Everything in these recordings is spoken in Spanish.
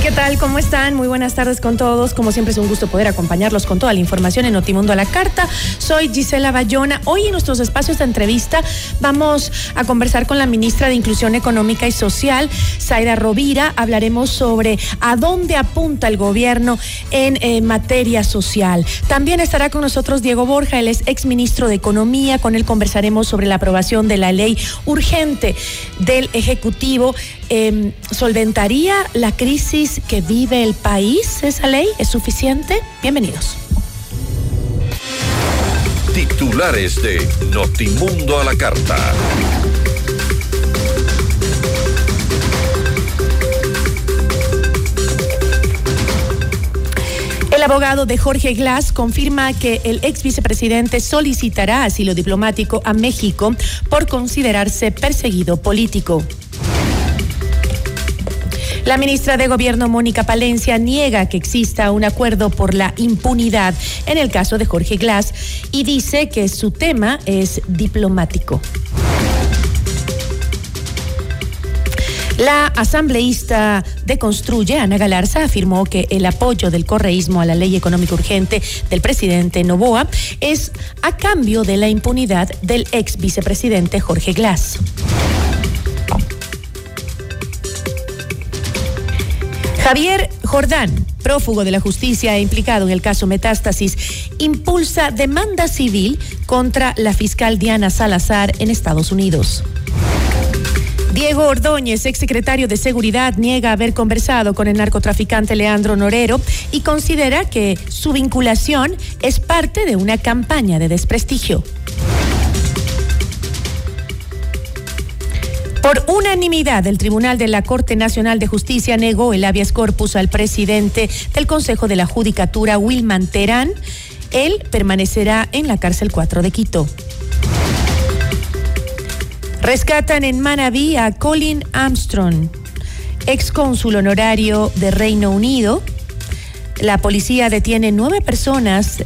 ¿Qué tal? ¿Cómo están? Muy buenas tardes con todos. Como siempre es un gusto poder acompañarlos con toda la información en Notimundo a la Carta. Soy Gisela Bayona. Hoy en nuestros espacios de entrevista vamos a conversar con la ministra de Inclusión Económica y Social, Zaira Rovira. Hablaremos sobre a dónde apunta el gobierno en eh, materia social. También estará con nosotros Diego Borja, él es exministro de Economía. Con él conversaremos sobre la aprobación de la ley urgente del Ejecutivo. Em, ¿Solventaría la crisis que vive el país esa ley? ¿Es suficiente? Bienvenidos. Titulares de Notimundo a la Carta. El abogado de Jorge Glass confirma que el ex vicepresidente solicitará asilo diplomático a México por considerarse perseguido político. La ministra de Gobierno, Mónica Palencia, niega que exista un acuerdo por la impunidad en el caso de Jorge Glass y dice que su tema es diplomático. La asambleísta de Construye, Ana Galarza, afirmó que el apoyo del correísmo a la ley económica urgente del presidente Novoa es a cambio de la impunidad del ex vicepresidente Jorge Glass. Javier Jordán, prófugo de la justicia e implicado en el caso Metástasis, impulsa demanda civil contra la fiscal Diana Salazar en Estados Unidos. Diego Ordóñez, exsecretario de Seguridad, niega haber conversado con el narcotraficante Leandro Norero y considera que su vinculación es parte de una campaña de desprestigio. Por unanimidad, el Tribunal de la Corte Nacional de Justicia negó el habeas corpus al presidente del Consejo de la Judicatura, Wilman Terán. Él permanecerá en la cárcel 4 de Quito. Rescatan en Manabí a Colin Armstrong, ex cónsul honorario de Reino Unido. La policía detiene nueve personas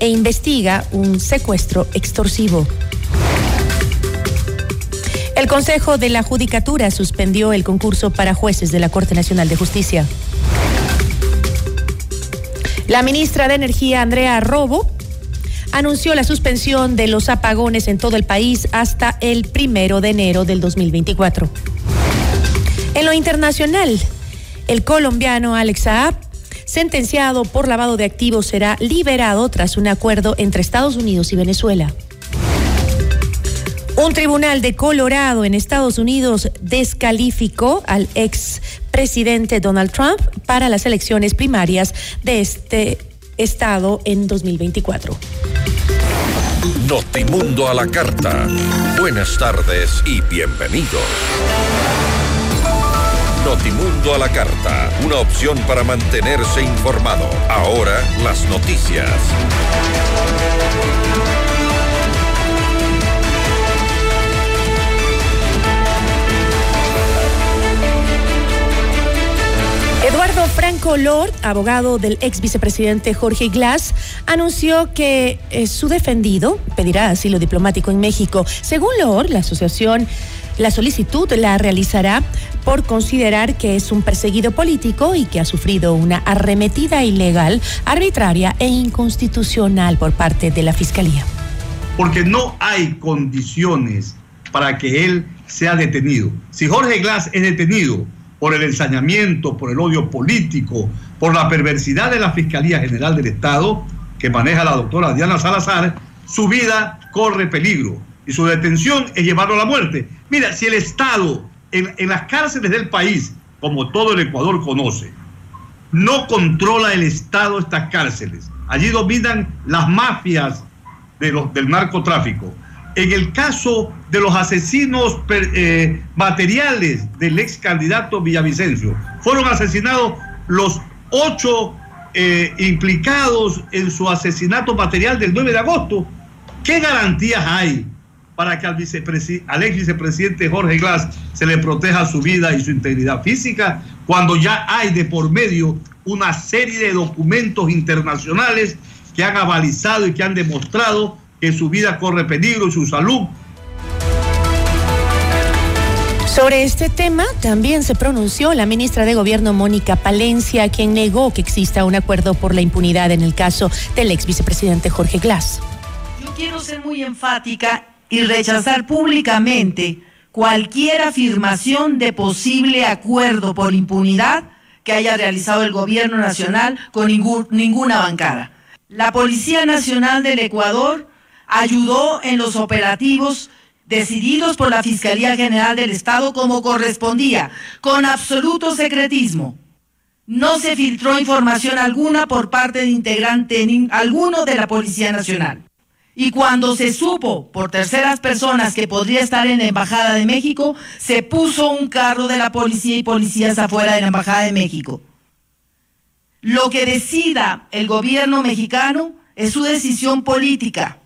e investiga un secuestro extorsivo. El Consejo de la Judicatura suspendió el concurso para jueces de la Corte Nacional de Justicia. La ministra de Energía, Andrea Robo, anunció la suspensión de los apagones en todo el país hasta el primero de enero del 2024. En lo internacional, el colombiano Alex Saab, sentenciado por lavado de activos, será liberado tras un acuerdo entre Estados Unidos y Venezuela. Un tribunal de Colorado en Estados Unidos descalificó al ex presidente Donald Trump para las elecciones primarias de este estado en 2024. Notimundo a la carta. Buenas tardes y bienvenidos. Notimundo a la carta, una opción para mantenerse informado. Ahora las noticias. Franco Lord, abogado del ex vicepresidente Jorge Glass, anunció que eh, su defendido pedirá asilo diplomático en México. Según Lord, la asociación la solicitud la realizará por considerar que es un perseguido político y que ha sufrido una arremetida ilegal, arbitraria e inconstitucional por parte de la Fiscalía. Porque no hay condiciones para que él sea detenido. Si Jorge Glass es detenido por el ensañamiento, por el odio político, por la perversidad de la Fiscalía General del Estado, que maneja la doctora Diana Salazar, su vida corre peligro y su detención es llevarlo a la muerte. Mira, si el Estado en, las cárceles del país, como todo el Ecuador conoce, no controla el Estado estas cárceles, allí dominan las mafias del narcotráfico. En el caso de los asesinos eh, materiales del ex candidato Villavicencio, fueron asesinados los ocho eh, implicados en su asesinato material del 9 de agosto. ¿Qué garantías hay para que al, al ex vicepresidente Jorge Glass se le proteja su vida y su integridad física, cuando ya hay de por medio una serie de documentos internacionales que han avalizado y que han demostrado que su vida corre peligro y su salud. Sobre este tema también se pronunció la ministra de Gobierno Mónica Palencia, quien negó que exista un acuerdo por la impunidad en el caso del ex vicepresidente Jorge Glass. Yo quiero ser muy enfática y rechazar públicamente cualquier afirmación de posible acuerdo por impunidad que haya realizado el gobierno nacional con ninguna bancada. La Policía Nacional del Ecuador ayudó en los operativos decididos por la Fiscalía General del Estado como correspondía, con absoluto secretismo. No se filtró información alguna por parte de integrante alguno de la Policía Nacional. Y cuando se supo por terceras personas que podría estar en la Embajada de México, se puso un carro de la policía y policías afuera de la Embajada de México. Lo que decida el gobierno mexicano es su decisión política.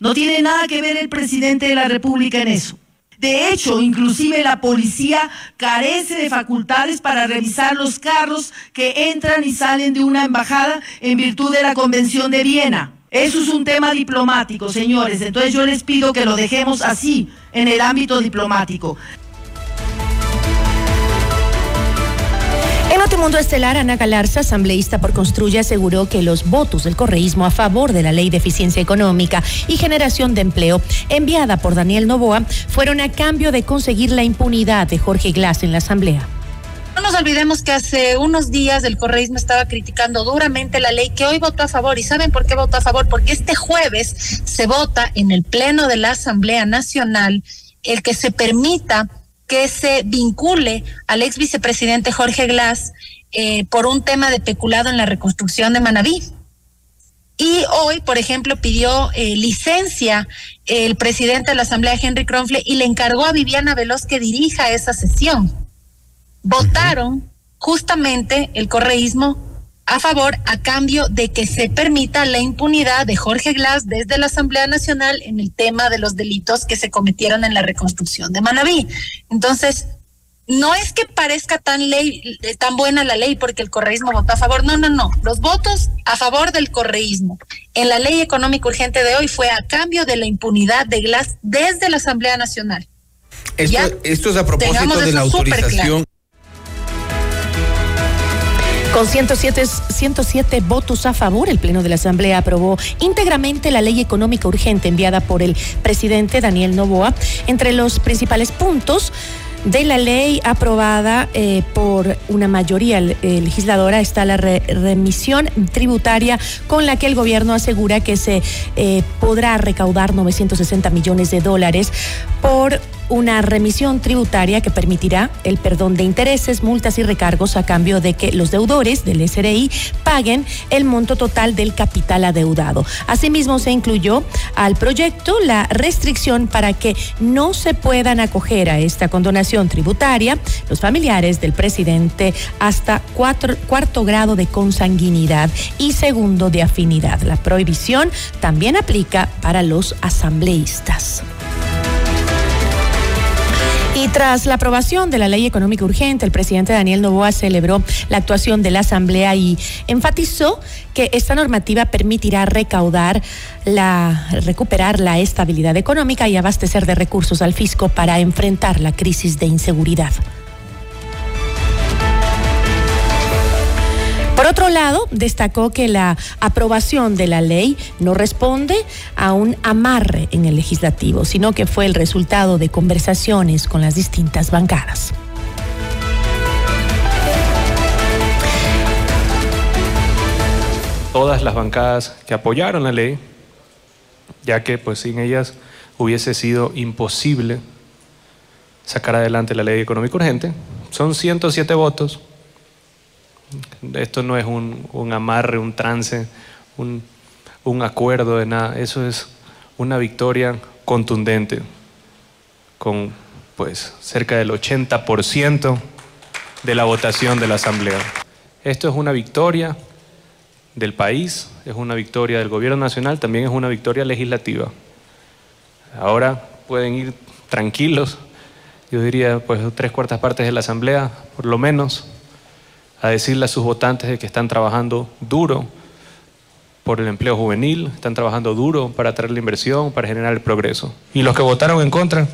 No tiene nada que ver el presidente de la República en eso. De hecho, inclusive la policía carece de facultades para revisar los carros que entran y salen de una embajada en virtud de la Convención de Viena. Eso es un tema diplomático, señores. Entonces yo les pido que lo dejemos así, en el ámbito diplomático. Notimundo Estelar, Ana Galarza, asambleísta por Construya, aseguró que los votos del correísmo a favor de la ley de eficiencia económica y generación de empleo enviada por Daniel Novoa fueron a cambio de conseguir la impunidad de Jorge Glass en la asamblea. No nos olvidemos que hace unos días el correísmo estaba criticando duramente la ley que hoy votó a favor. ¿Y saben por qué votó a favor? Porque este jueves se vota en el Pleno de la Asamblea Nacional el que se permita que se vincule al ex vicepresidente Jorge Glass eh, por un tema de peculado en la reconstrucción de Manabí. Y hoy, por ejemplo, pidió eh, licencia el presidente de la Asamblea, Henry Kronfle, y le encargó a Viviana Veloz que dirija esa sesión votaron justamente el correísmo a favor a cambio de que se permita la impunidad de Jorge Glass desde la Asamblea Nacional en el tema de los delitos que se cometieron en la reconstrucción de Manabí. Entonces, no es que parezca tan ley, tan buena la ley porque el correísmo votó a favor. No, no, no. Los votos a favor del correísmo en la ley económica urgente de hoy fue a cambio de la impunidad de Glass desde la Asamblea Nacional. Esto, esto es a propósito de la autorización. Con 107, 107 votos a favor, el Pleno de la Asamblea aprobó íntegramente la ley económica urgente enviada por el presidente Daniel Novoa. Entre los principales puntos de la ley aprobada eh, por una mayoría legisladora está la remisión tributaria con la que el gobierno asegura que se eh, podrá recaudar 960 millones de dólares por una remisión tributaria que permitirá el perdón de intereses, multas y recargos a cambio de que los deudores del SRI paguen el monto total del capital adeudado. Asimismo, se incluyó al proyecto la restricción para que no se puedan acoger a esta condonación tributaria los familiares del presidente hasta cuarto grado de consanguinidad y segundo de afinidad. La prohibición también aplica para los asambleístas. Y tras la aprobación de la ley económica urgente, el presidente Daniel Novoa celebró la actuación de la Asamblea y enfatizó que esta normativa permitirá recaudar la recuperar la estabilidad económica y abastecer de recursos al fisco para enfrentar la crisis de inseguridad. Por otro lado, destacó que la aprobación de la ley no responde a un amarre en el legislativo, sino que fue el resultado de conversaciones con las distintas bancadas. Todas las bancadas que apoyaron la ley, ya que pues sin ellas hubiese sido imposible sacar adelante la ley económica urgente, son 107 votos esto no es un, amarre, un trance, un, un acuerdo de nada. Eso es una victoria contundente con pues cerca del 80% de la votación de la Asamblea. Esto es una victoria del país, es una victoria del gobierno nacional, también es una victoria legislativa. Ahora pueden ir tranquilos, yo diría pues tres cuartas partes de la Asamblea, por lo menos, a decirle a sus votantes de que están trabajando duro por el empleo juvenil, están trabajando duro para traer la inversión, para generar el progreso. Y los que votaron en contra,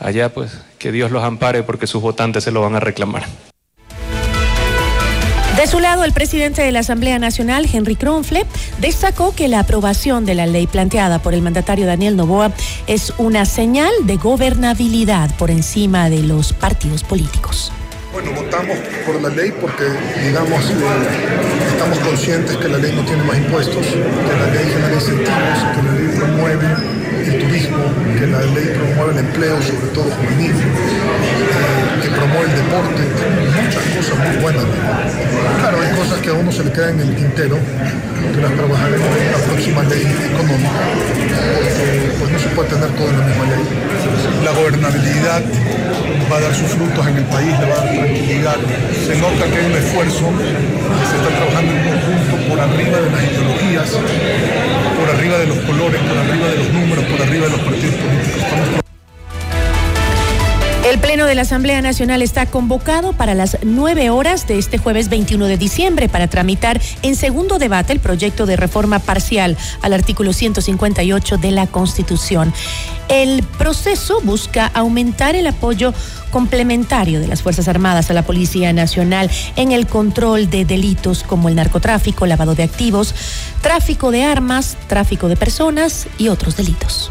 allá pues que Dios los ampare porque sus votantes se lo van a reclamar. De su lado, el presidente de la Asamblea Nacional, Henry Kronfle, destacó que la aprobación de la ley planteada por el mandatario Daniel Novoa es una señal de gobernabilidad por encima de los partidos políticos. Bueno, votamos por la ley porque, digamos, eh, estamos conscientes que la ley no tiene más impuestos, que la ley genera incentivos, que la ley promueve el turismo, que la ley promueve el empleo, sobre todo juvenil, que promueve el deporte, muchas cosas muy buenas. Claro, hay cosas que a uno se le quedan en el tintero, que las trabajaremos en la próxima ley económica, porque pues no se puede tener todo en la misma ley. La gobernabilidad va a dar sus frutos en el país, le va a dar tranquilidad. Se nota que hay un esfuerzo, que se está trabajando en conjunto por arriba de las ideologías, por arriba de los colores, por arriba de los números, por arriba de los partidos políticos. El Pleno de la Asamblea Nacional está convocado para las nueve horas de este jueves 21 de diciembre para tramitar en segundo debate el proyecto de reforma parcial al artículo 158 de la Constitución. El proceso busca aumentar el apoyo complementario de las Fuerzas Armadas a la Policía Nacional en el control de delitos como el narcotráfico, lavado de activos, tráfico de armas, tráfico de personas y otros delitos.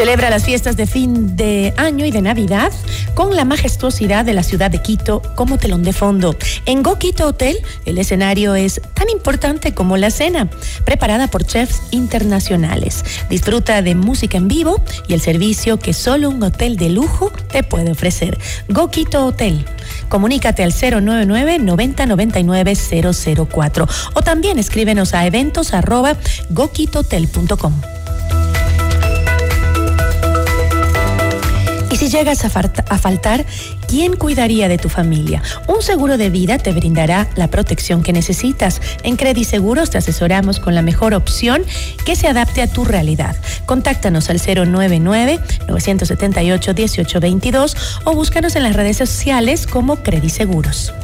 Celebra las fiestas de fin de año y de Navidad con la majestuosidad de la ciudad de Quito como telón de fondo. En Go Quito Hotel, el escenario es tan importante como la cena, preparada por chefs internacionales. Disfruta de música en vivo y el servicio que solo un hotel de lujo te puede ofrecer. Go Quito Hotel. Comunícate al 099 9099 004 o también escríbenos a eventos. Si llegas a, faltar, ¿quién cuidaría de tu familia? Un seguro de vida te brindará la protección que necesitas. En Credit Seguros te asesoramos con la mejor opción que se adapte a tu realidad. Contáctanos al 099-978-1822 o búscanos en las redes sociales como Credit Seguros.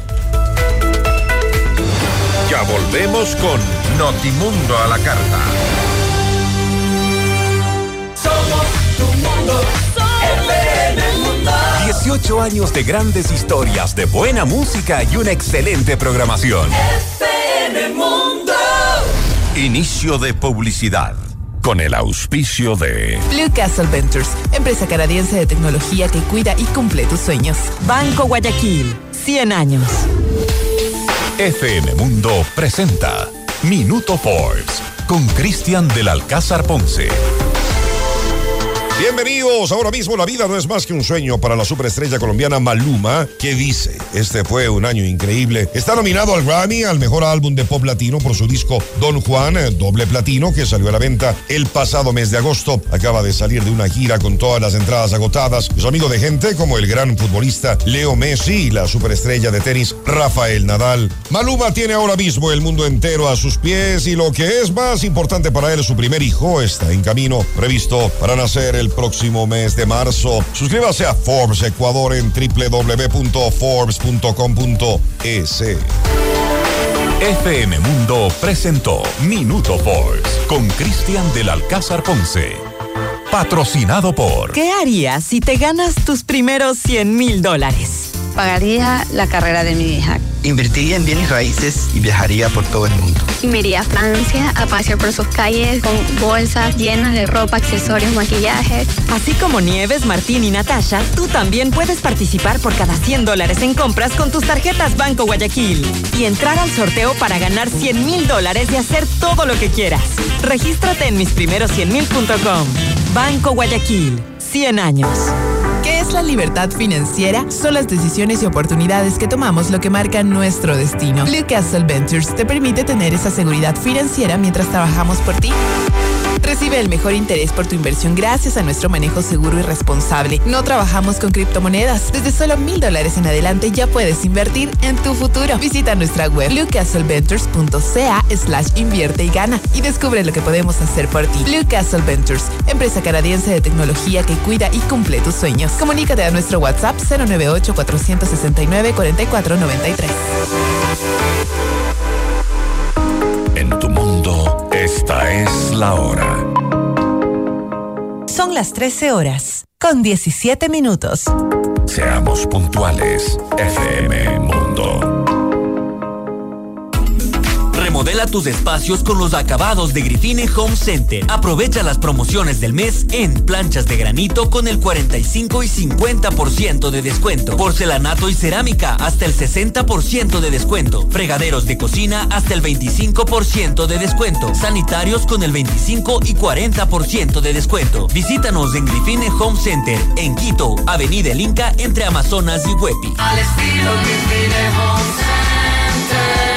Ya volvemos con Notimundo a la carta. Somos tu mundo. 18 años de grandes historias, de buena música y una excelente programación. FM Mundo. Inicio de publicidad. Con el auspicio de Blue Castle Ventures, empresa canadiense de tecnología que cuida y cumple tus sueños. Banco Guayaquil, 100 años. FM Mundo presenta Minuto Forbes con Cristian del Alcázar Ponce. Bienvenidos. Ahora mismo la vida no es más que un sueño para la superestrella colombiana Maluma, que dice, este fue un año increíble. Está nominado al Grammy al mejor álbum de pop latino por su disco Don Juan, eh, doble platino, que salió a la venta el pasado mes de agosto. Acaba de salir de una gira con todas las entradas agotadas. Es amigo de gente como el gran futbolista Leo Messi y la superestrella de tenis Rafael Nadal. Maluma tiene ahora mismo el mundo entero a sus pies y lo que es más importante para él, su primer hijo está en camino, previsto para nacer el próximo mes de marzo. Suscríbase a Forbes Ecuador en www.forbes.com.es. FM Mundo presentó Minuto Forbes con Cristian del Alcázar Ponce. Patrocinado por... ¿Qué harías si te ganas tus primeros 100 mil dólares? Pagaría la carrera de mi hija Invertiría en bienes raíces y viajaría por todo el mundo. Y me iría a Francia a pasear por sus calles con bolsas llenas de ropa, accesorios, maquillaje. Así como Nieves, Martín y Natasha, tú también puedes participar por cada 100 dólares en compras con tus tarjetas Banco Guayaquil y entrar al sorteo para ganar 100 mil dólares y hacer todo lo que quieras. Regístrate en misprimeros100mil.com. Banco Guayaquil, 100 años. ¿Qué es la libertad financiera? Son las decisiones y oportunidades que tomamos lo que marcan nuestro destino. Blue Castle Ventures te permite tener esa seguridad financiera mientras trabajamos por ti. Recibe el mejor interés por tu inversión gracias a nuestro manejo seguro y responsable. No trabajamos con criptomonedas. Desde solo mil dólares en adelante ya puedes invertir en tu futuro. Visita nuestra web bluecastleventures.ca slash invierte y gana y descubre lo que podemos hacer por ti. Blue Castle Ventures, empresa canadiense de tecnología que cuida y cumple tus sueños. Comunícate a nuestro WhatsApp 098 469 4493. Esta es la hora. Son las 13 horas, con 17 minutos. Seamos puntuales, FM Mundo. Remodela tus espacios con los acabados de Grifine Home Center. Aprovecha las promociones del mes en planchas de granito con el 45 y 50% de descuento. Porcelanato y cerámica hasta el 60% de descuento. Fregaderos de cocina hasta el 25% de descuento. Sanitarios con el 25 y 40% de descuento. Visítanos en Grifine Home Center en Quito, Avenida El Inca entre Amazonas y Huepi. Al estilo Grifine Home Center.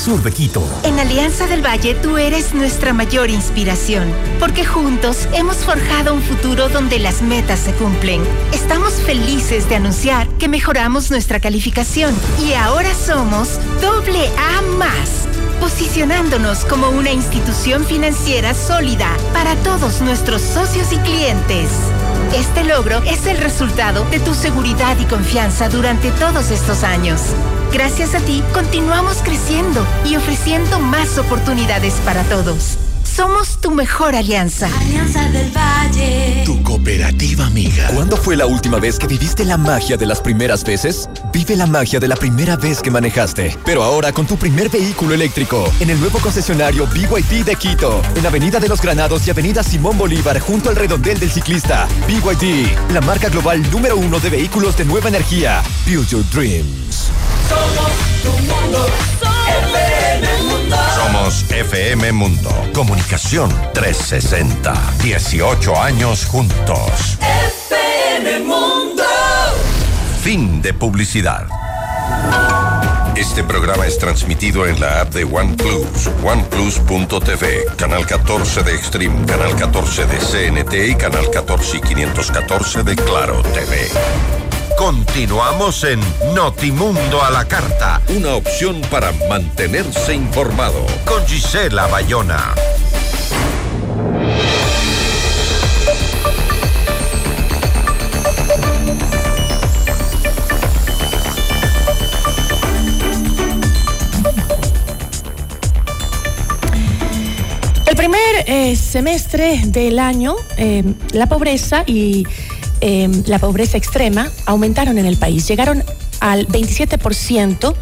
sur de Quito. En Alianza del Valle tú eres nuestra mayor inspiración, porque juntos hemos forjado un futuro donde las metas se cumplen. Estamos felices de anunciar que mejoramos nuestra calificación y ahora somos doble A más, posicionándonos como una institución financiera sólida para todos nuestros socios y clientes. Este logro es el resultado de tu seguridad y confianza durante todos estos años. Gracias a ti, continuamos creciendo y ofreciendo más oportunidades para todos. Somos tu mejor alianza. Alianza del Valle. Tu cooperativa amiga. ¿Cuándo fue la última vez que viviste la magia de las primeras veces? Vive la magia de la primera vez que manejaste. Pero ahora con tu primer vehículo eléctrico. En el nuevo concesionario BYD de Quito. En Avenida de los Granados y Avenida Simón Bolívar junto al redondel del ciclista. BYD. La marca global número uno de vehículos de nueva energía. Build your dreams. Somos tu mundo. Somos FM Mundo. Comunicación 360. 18 años juntos. FM Mundo. Fin de publicidad. Este programa es transmitido en la app de OnePlus, oneplus.tv, canal 14 de Extreme, canal 14 de CNT y canal 14 y 514 de Claro TV. Continuamos en Notimundo a la Carta, una opción para mantenerse informado con Gisela Bayona. El primer eh, semestre del año, eh, la pobreza y la pobreza extrema aumentaron en el país. Llegaron al 27%.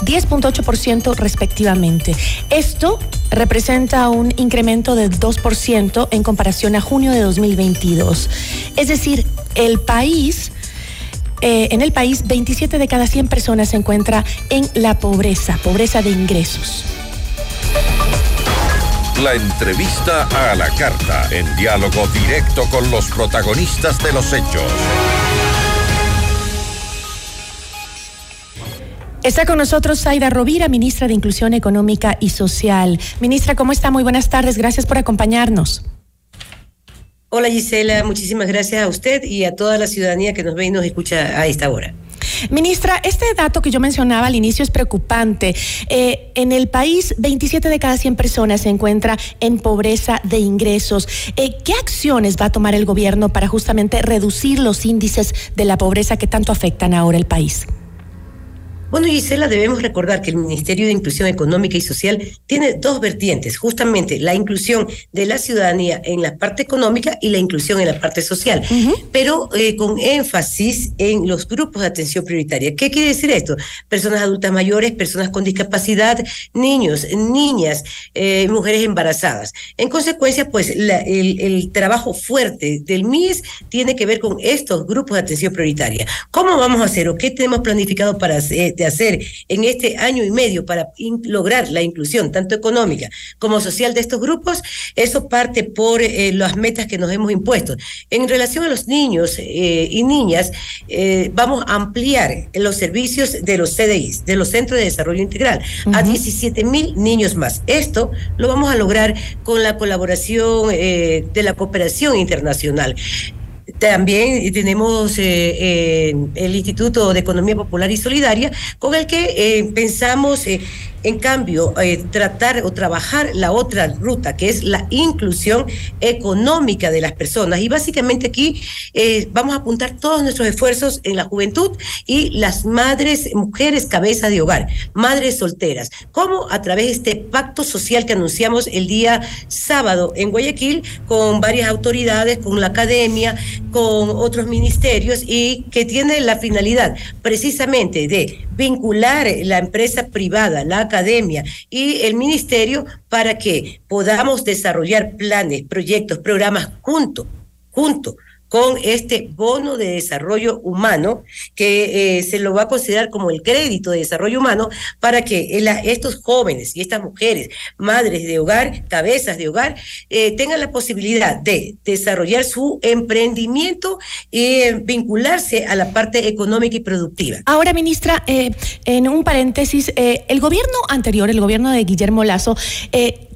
10.8% respectivamente. Esto representa un incremento del 2% en comparación a junio de 2022. Es decir, el país eh, en el país, 27 de cada 100 personas se encuentra en la pobreza, pobreza de ingresos. La entrevista a la carta, en diálogo directo con los protagonistas de los hechos. Está con nosotros Zaida Rovira, ministra de Inclusión Económica y Social. Ministra, ¿cómo está? Muy buenas tardes. Gracias por acompañarnos. Hola Gisela, muchísimas gracias a usted y a toda la ciudadanía que nos ve y nos escucha a esta hora. Ministra, este dato que yo mencionaba al inicio es preocupante. Eh, en el país, 27 de cada 100 personas se encuentra en pobreza de ingresos. Eh, ¿Qué acciones va a tomar el gobierno para justamente reducir los índices de la pobreza que tanto afectan ahora el país? Bueno, Gisela, debemos recordar que el Ministerio de Inclusión Económica y Social tiene dos vertientes, justamente la inclusión de la ciudadanía en la parte económica y la inclusión en la parte social, pero eh, con énfasis en los grupos de atención prioritaria. ¿Qué quiere decir esto? Personas adultas mayores, personas con discapacidad, niños, niñas, eh, mujeres embarazadas. En consecuencia, pues el, el, trabajo fuerte del MIS tiene que ver con estos grupos de atención prioritaria. ¿Cómo vamos a hacer o qué tenemos planificado para hacer? Hacer en este año y medio para lograr la inclusión tanto económica como social de estos grupos, eso parte por eh, las metas que nos hemos impuesto. En relación a los niños eh, y niñas, eh, vamos a ampliar los servicios de los CDIs, de los Centros de Desarrollo Integral, a 17 mil niños más. Esto lo vamos a lograr con la colaboración de la cooperación internacional. También tenemos eh, eh, el Instituto de Economía Popular y Solidaria, con el que eh, pensamos en cambio, eh, tratar o trabajar la otra ruta, que es la inclusión económica de las personas. Y básicamente aquí eh, vamos a apuntar todos nuestros esfuerzos en la juventud y las madres, mujeres cabeza de hogar, madres solteras. ¿Cómo? A través de este pacto social que anunciamos el día sábado en Guayaquil con varias autoridades, con la academia, con otros ministerios y que tiene la finalidad precisamente de vincular la empresa privada, la academia y el ministerio para que podamos desarrollar planes, proyectos, programas juntos, juntos con este bono de desarrollo humano que eh, se lo va a considerar como el crédito de desarrollo humano para que estos jóvenes y estas mujeres, madres de hogar, cabezas de hogar, eh, tengan la posibilidad de desarrollar su emprendimiento y eh, vincularse a la parte económica y productiva. Ahora, ministra, en un paréntesis, el gobierno anterior, el gobierno de Guillermo Lazo,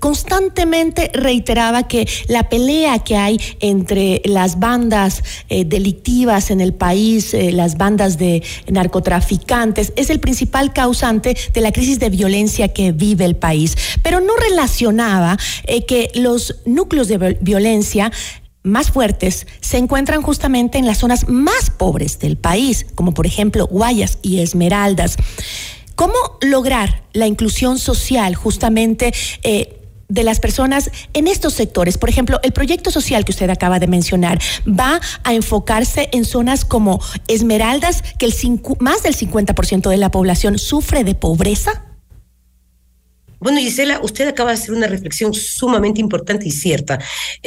constantemente reiteraba que la pelea que hay entre las bandas eh, delictivas en el país, eh, las bandas de narcotraficantes, es el principal causante de la crisis de violencia que vive el país. Pero no relacionaba eh, que los núcleos de violencia más fuertes se encuentran justamente en las zonas más pobres del país, como por ejemplo Guayas y Esmeraldas. ¿Cómo lograr la inclusión social justamente de las personas en estos sectores. Por ejemplo, el proyecto social que usted acaba de mencionar va a enfocarse en zonas como Esmeraldas, que el más del 50% de la población sufre de pobreza. Bueno, Gisela, usted acaba de hacer una reflexión sumamente importante y cierta.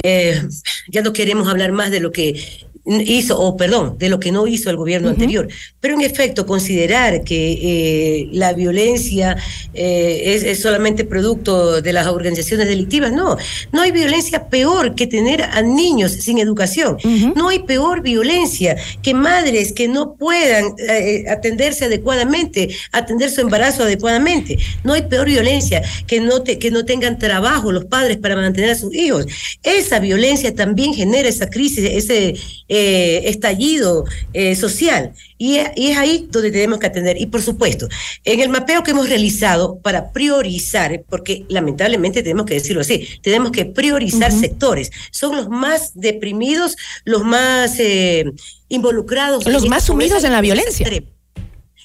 Eh, ya no queremos hablar más de lo que hizo, o perdón, de lo que no hizo el gobierno anterior. Pero en efecto, considerar que eh, la violencia eh, es, solamente producto de las organizaciones delictivas, no. No hay violencia peor que tener a niños sin educación. No hay peor violencia que madres que no puedan eh, atenderse adecuadamente, atender su embarazo adecuadamente. No hay peor violencia que no, te, que no tengan trabajo los padres para mantener a sus hijos. Esa violencia también genera esa crisis, ese eh, estallido eh, social. Y, es ahí donde tenemos que atender. Y por supuesto, en el mapeo que hemos realizado para priorizar, porque lamentablemente tenemos que decirlo así, tenemos que priorizar sectores. Son los más deprimidos, los más eh, involucrados. Los más sumidos en la violencia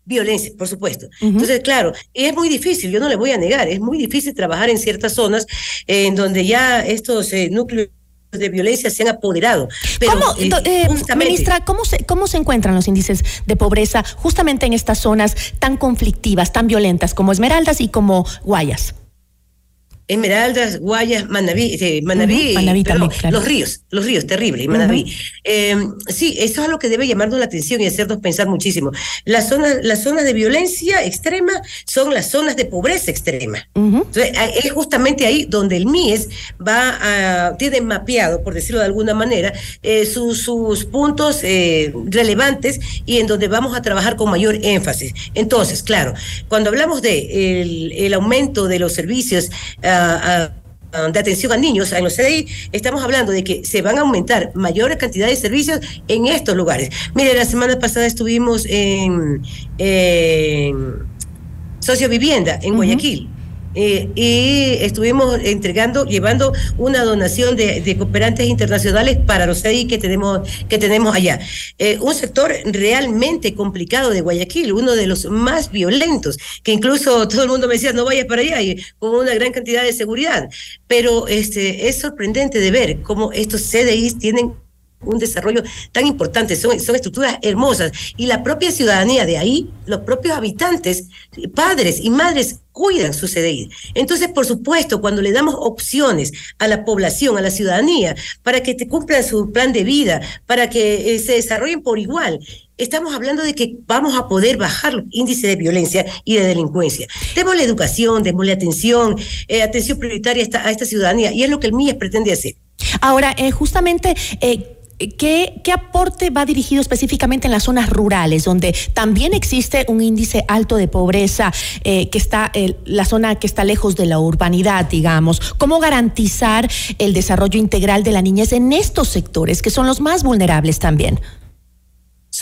violencia, por supuesto. Entonces, claro, es muy difícil, yo no le voy a negar, es muy difícil trabajar en ciertas zonas en donde ya estos eh, núcleos de violencia se han apoderado. Pero, ¿Cómo, eh, ministra, ¿cómo se, ¿cómo se encuentran los índices de pobreza justamente en estas zonas tan conflictivas, tan violentas como Esmeraldas y como Guayas? Esmeraldas, Guayas, Manaví, eh, Manaví, los ríos, los ríos, terrible, Manaví. Em, sí, eso es lo que debe llamarnos la atención y hacernos pensar muchísimo. Las zonas, las zonas de violencia extrema son las zonas de pobreza extrema. Entonces, es justamente ahí donde el MIES va a, tiene mapeado, por decirlo de alguna manera, eh, sus, sus, puntos eh, relevantes y en donde vamos a trabajar con mayor énfasis. Entonces, claro, cuando hablamos de el, aumento de los servicios de atención a niños en los CDI, estamos hablando de que se van a aumentar mayor cantidad de servicios en estos lugares. Mire, la semana pasada estuvimos en, en Sociovivienda, en Guayaquil. Eh, y estuvimos entregando, llevando una donación de, cooperantes internacionales para los CDI que tenemos, que tenemos allá. Eh, un sector realmente complicado de Guayaquil, uno de los más violentos, que incluso todo el mundo me decía, no vayas para allá, y con una gran cantidad de seguridad. Pero este, es sorprendente de ver cómo estos CDIs tienen un desarrollo tan importante, son, son estructuras hermosas y la propia ciudadanía de ahí, los propios habitantes, padres y madres cuidan su CDI. Entonces, por supuesto, cuando le damos opciones a la población, a la ciudadanía, para que te cumplan su plan de vida, para que eh, se desarrollen por igual, estamos hablando de que vamos a poder bajar los índices de violencia y de delincuencia. la educación, démosle atención, eh, atención prioritaria a esta, a esta, ciudadanía, y es lo que el MIES pretende hacer. Ahora, eh, justamente... ¿Qué, ¿Qué, aporte va dirigido específicamente en las zonas rurales, donde también existe un índice alto de pobreza, eh, que está eh, la zona que está lejos de la urbanidad, digamos? ¿Cómo garantizar el desarrollo integral de la niñez en estos sectores, que son los más vulnerables también?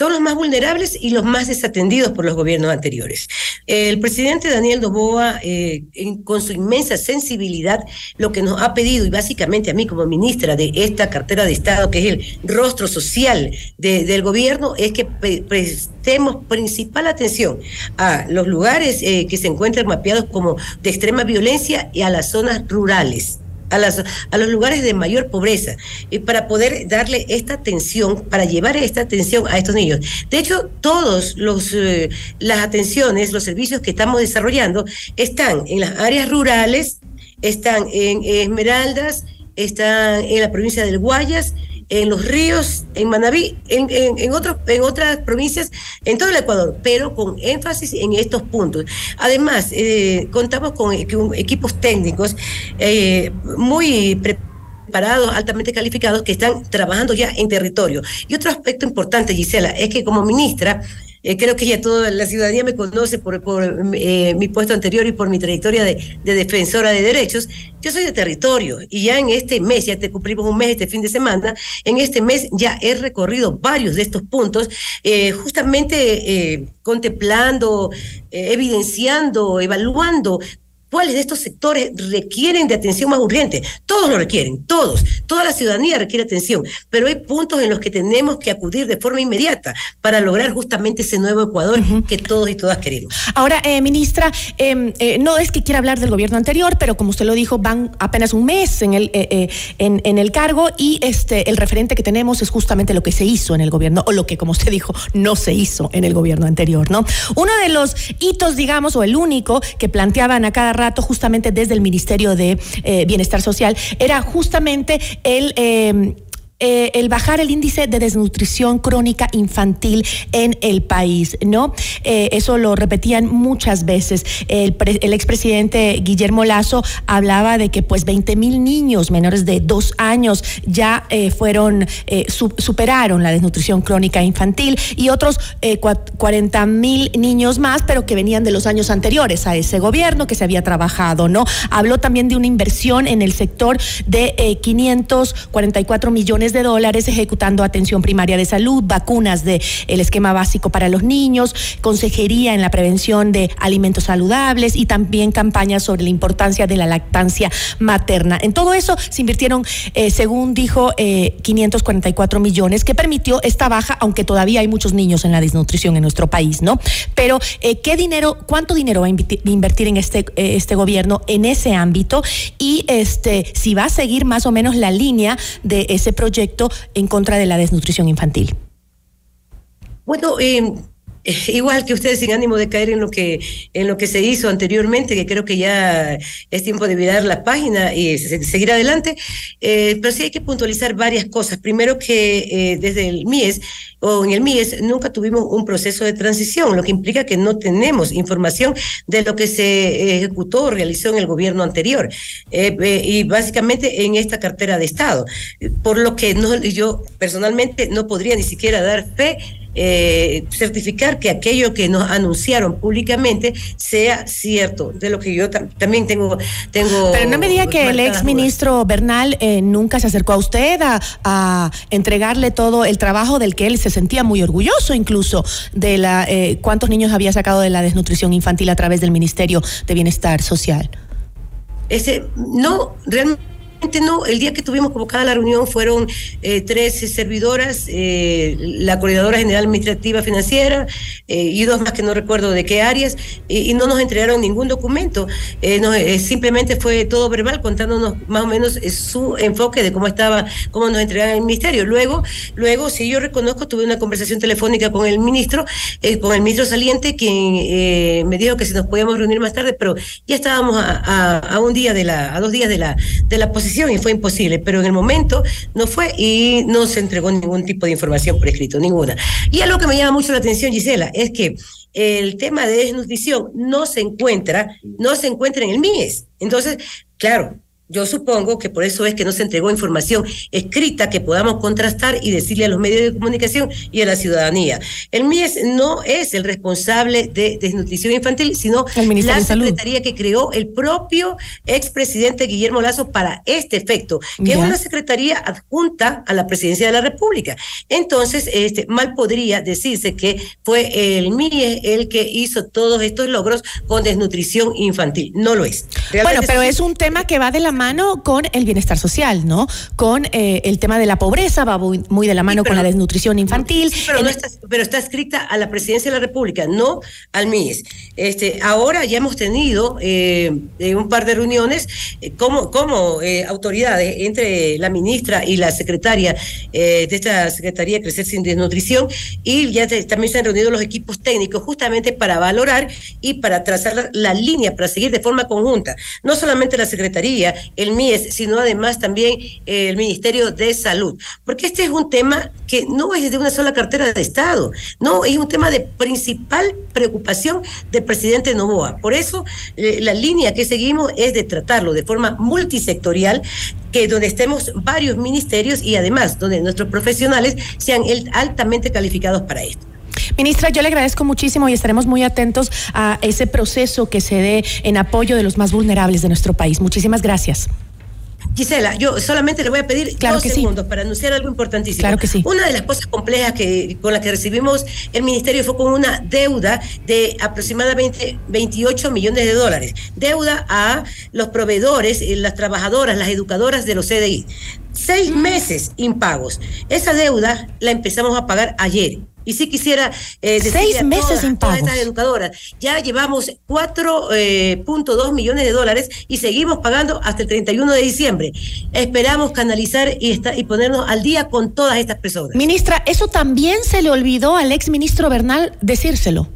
Son los más vulnerables y los más desatendidos por los gobiernos anteriores. El presidente Daniel Doboa, eh, con su inmensa sensibilidad, lo que nos ha pedido, y básicamente a mí como ministra de esta cartera de Estado, que es el rostro social del gobierno, es que prestemos principal atención a los lugares eh, que se encuentran mapeados como de extrema violencia y a las zonas rurales a, las, a los lugares de mayor pobreza, y para poder darle esta atención, para llevar esta atención a estos niños. De hecho, todos los eh, las atenciones, los servicios que estamos desarrollando están en las áreas rurales, están en Esmeraldas, están en la provincia del Guayas, en los ríos, en Manabí, en, en, otros, en otras provincias, en todo el Ecuador, pero con énfasis en estos puntos. Además, eh, contamos con equipos técnicos eh, muy preparados, altamente calificados, que están trabajando ya en territorio. Y otro aspecto importante, Gisela, es que como ministra, eh, creo que ya toda la ciudadanía me conoce por, eh, mi puesto anterior y por mi trayectoria de, defensora de derechos. Yo soy de territorio y ya en este mes, ya te cumplimos un mes este fin de semana, en este mes ya he recorrido varios de estos puntos, eh, justamente contemplando, evidenciando, evaluando ¿Cuáles de estos sectores requieren de atención más urgente? Todos lo requieren, todos. Toda la ciudadanía requiere atención, pero hay puntos en los que tenemos que acudir de forma inmediata para lograr justamente ese nuevo Ecuador que todos y todas queremos. Ahora, eh, ministra, em, eh, no es que quiera hablar del gobierno anterior, pero como usted lo dijo, van apenas un mes en el, eh, en, en, el cargo y este, el referente que tenemos es justamente lo que se hizo en el gobierno, o lo que, como usted dijo, no se hizo en el gobierno anterior, ¿no? Uno de los hitos, digamos, o el único que planteaban a cada rato justamente desde el Ministerio de eh, Bienestar Social era justamente el... Eh, eh, el bajar el índice de desnutrición crónica infantil en el país, ¿no? Eh, eso lo repetían muchas veces. El, expresidente Guillermo Lazo hablaba de que pues 20 mil niños menores de dos años ya eh, fueron, superaron la desnutrición crónica infantil y otros 40 mil niños más, pero que venían de los años anteriores a ese gobierno que se había trabajado, ¿no? Habló también de una inversión en el sector de 544 millones de dólares ejecutando atención primaria de salud, vacunas del el esquema básico para los niños, consejería en la prevención de alimentos saludables y también campañas sobre la importancia de la lactancia materna. En todo eso se invirtieron, eh, según dijo, 544 eh, millones, que permitió esta baja, aunque todavía hay muchos niños en la desnutrición en nuestro país, ¿no? Pero, eh, ¿qué dinero, cuánto dinero va a invertir en este, este gobierno en ese ámbito? Y este, si va a seguir más o menos la línea de ese proyecto en contra de la desnutrición infantil. Bueno, eh, igual que ustedes sin ánimo de caer en lo que en lo que se hizo anteriormente que creo que ya es tiempo de virar la página y seguir adelante. Eh, pero sí hay que puntualizar varias cosas. Primero que eh, desde el MIES o en el MIES nunca tuvimos un proceso de transición lo que implica que no tenemos información de lo que se ejecutó o realizó en el gobierno anterior. Eh, y básicamente en esta cartera de estado. Por lo que no yo personalmente no podría ni siquiera dar fe eh, certificar que aquello que nos anunciaron públicamente sea cierto, de lo que yo también tengo, tengo. Pero no me diga que el ex ministro Bernal eh, nunca se acercó a usted a, entregarle todo el trabajo del que él se sentía muy orgulloso, incluso de la eh, cuántos niños había sacado de la desnutrición infantil a través del Ministerio de Bienestar Social. Ese, no, realmente no, el día que tuvimos convocada la reunión fueron eh, tres servidoras, eh, la coordinadora general administrativa financiera eh, y dos más que no recuerdo de qué áreas, y, no nos entregaron ningún documento. simplemente fue todo verbal contándonos más o menos su enfoque de cómo estaba, cómo nos entregaban el ministerio. Luego, luego, si yo reconozco, tuve una conversación telefónica con el ministro, con el ministro saliente, quien me dijo que si nos podíamos reunir más tarde, pero ya estábamos a, a un día de la, a dos días de la, de la posición y fue imposible, pero en el momento no fue y no se entregó ningún tipo de información por escrito, ninguna. Y algo que me llama mucho la atención, Gisela, es que el tema de desnutrición no se encuentra, no se encuentra en el MIES. Entonces, claro, yo supongo que por eso es que no se entregó información escrita que podamos contrastar y decirle a los medios de comunicación y a la ciudadanía. El MIES no es el responsable de desnutrición infantil, sino la secretaría que creó el propio expresidente Guillermo Lazo para este efecto, que es una secretaría adjunta a la presidencia de la República. Entonces, este, mal podría decirse que fue el MIES el que hizo todos estos logros con desnutrición infantil. No lo es. bueno, pero es un tema que va de la mano con el bienestar social, ¿no? Con eh, el tema de la pobreza, va muy, de la mano con la desnutrición infantil. pero, está, pero está escrita a la presidencia de la República, no al MIS. Este, ahora ya hemos tenido eh, un par de reuniones eh, como, como autoridades entre la ministra y la secretaria de esta Secretaría de Crecer sin Desnutrición y ya también se han reunido los equipos técnicos justamente para valorar y para trazar la línea, para seguir de forma conjunta. No solamente la Secretaría, el MIES, sino además también eh, el Ministerio de Salud. Porque este es un tema que no es de una sola cartera de Estado, no, es un tema de principal preocupación del presidente Novoa. Por eso eh, la línea que seguimos es de tratarlo de forma multisectorial, que donde estemos varios ministerios y además donde nuestros profesionales sean altamente calificados para esto. Ministra, yo le agradezco muchísimo y estaremos muy atentos a ese proceso que se dé en apoyo de los más vulnerables de nuestro país. Muchísimas gracias. Gisela, yo solamente le voy a pedir dos segundos para anunciar algo importantísimo. Claro que sí. Una de las cosas complejas que, con las que recibimos el ministerio fue con una deuda de aproximadamente 28 millones de dólares. Deuda a los proveedores, eh, las trabajadoras, las educadoras de los CDI. Seis meces impagos. Esa deuda la empezamos a pagar ayer. Y si quisiera eh, seis meses sin todas estas educadoras, ya llevamos 4.2 eh, millones de dólares y seguimos pagando hasta el 31 de diciembre. Esperamos canalizar y, y ponernos al día con todas estas personas. Ministra, eso también se le olvidó al ex ministro Bernal decírselo.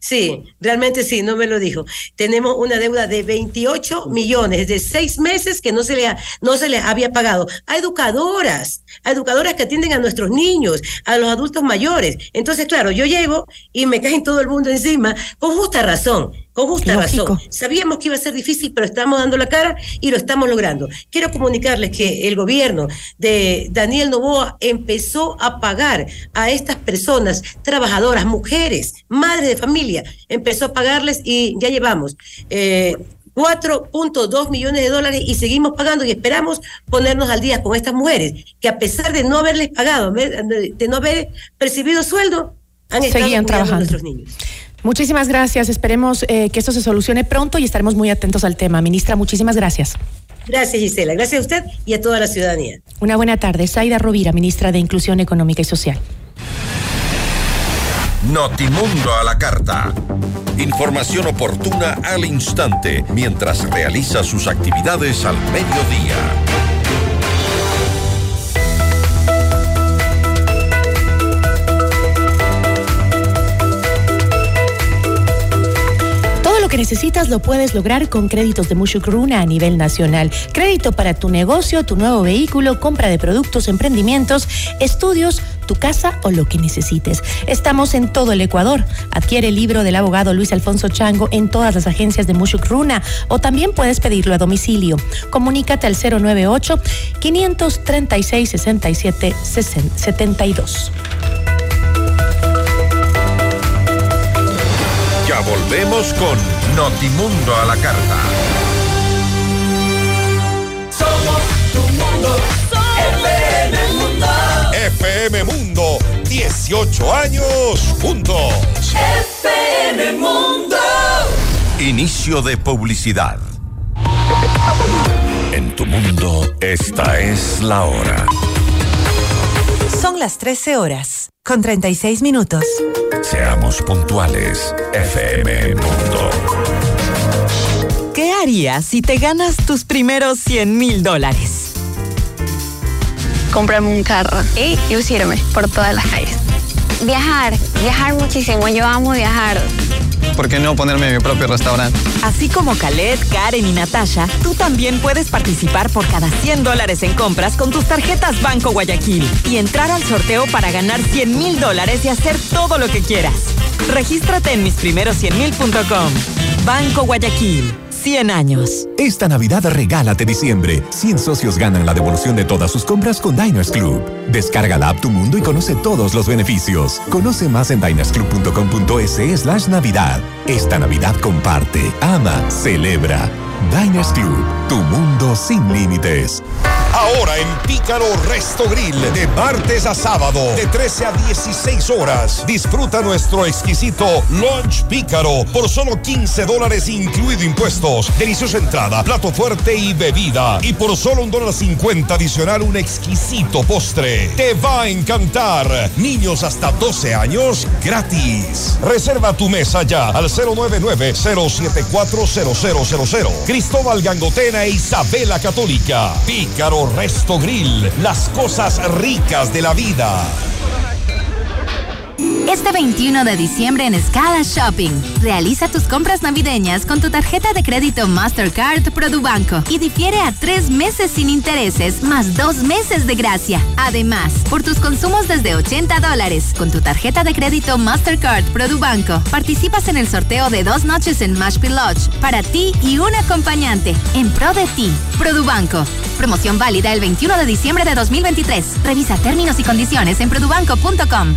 Sí, realmente sí, no me lo dijo. Tenemos una deuda de 28 millones de seis meses que no se le, no se les había pagado a educadoras, a educadoras que atienden a nuestros niños, a los adultos mayores. Entonces, claro, yo llego y me caen todo el mundo encima con justa razón con justa razón. Sabíamos que iba a ser difícil, pero estamos dando la cara y lo estamos logrando. Quiero comunicarles que el gobierno de Daniel Novoa empezó a pagar a estas personas, trabajadoras, mujeres, madres de familia, empezó a pagarles y ya llevamos. Eh, 4.2 millones de dólares y seguimos pagando y esperamos ponernos al día con estas mujeres que a pesar de no haberles pagado, de no haber percibido sueldo, han estado trabajando a nuestros niños. Muchísimas gracias. Esperemos eh, que esto se solucione pronto y estaremos muy atentos al tema. Ministra, muchísimas gracias. Gracias, Gisela. Gracias a usted y a toda la ciudadanía. Una buena tarde. Zaida Rovira, ministra de Inclusión Económica y Social. Notimundo a la carta. Información oportuna al instante mientras realiza sus actividades al mediodía. Necesitas lo puedes lograr con créditos de Mushukruna a nivel nacional. Crédito para tu negocio, tu nuevo vehículo, compra de productos, emprendimientos, estudios, tu casa o lo que necesites. Estamos en todo el Ecuador. Adquiere el libro del abogado Luis Alfonso Chango en todas las agencias de Mushukruna o también puedes pedirlo a domicilio. Comunícate al 098 536 67 72. Ya volvemos con Notimundo a la carta. Somos tu mundo. FM Mundo. FM Mundo. 18 años juntos. FM Mundo. Inicio de publicidad. En tu mundo, esta es la hora. Son las 13 horas, con 36 minutos. Seamos puntuales, FM Mundo. ¿Qué harías si te ganas tus primeros 100 mil dólares? Comprarme un carro y lucirme por todas las calles. Viajar, viajar muchísimo. Yo amo viajar. ¿Por qué no ponerme mi propio restaurante? Así como Khaled, Karen y Natasha, tú también puedes participar por cada 100 dólares en compras con tus tarjetas Banco Guayaquil y entrar al sorteo para ganar 100 mil dólares y hacer todo lo que quieras. Regístrate en misprimeros100mil.com. Banco Guayaquil. 100 años. Esta Navidad regálate diciembre. 100 socios ganan la devolución de todas sus compras con Diners Club. Descarga la app Tu Mundo y conoce todos los beneficios. Conoce más en dinersclub.com.es slash Navidad. Esta Navidad comparte, ama, celebra. Diners Club, tu mundo sin límites. Ahora en Pícaro Resto Grill, de martes a sábado, de 13 a 16 horas. Disfruta nuestro exquisito Lunch Pícaro por solo 15 dólares incluido impuestos. Deliciosa entrada, plato fuerte y bebida. Y por solo un dólar 50 adicional, un exquisito postre. Te va a encantar. Niños hasta 12 años, gratis. Reserva tu mesa ya al 099-074-0000. Cristóbal Gangotena e Isabela Católica. Pícaro Resto Grill, las cosas ricas de la vida. Este 21 de diciembre en Scala Shopping, realiza tus compras navideñas con tu tarjeta de crédito Mastercard Produbanco y difiere a tres meses sin intereses más dos meses de gracia. Además, por tus consumos desde 80 dólares con tu tarjeta de crédito Mastercard Produbanco, participas en el sorteo de dos noches en Mashpee Lodge para ti y un acompañante en pro de ti. Produbanco. Promoción válida el 21 de diciembre de 2023. Revisa términos y condiciones en produbanco.com.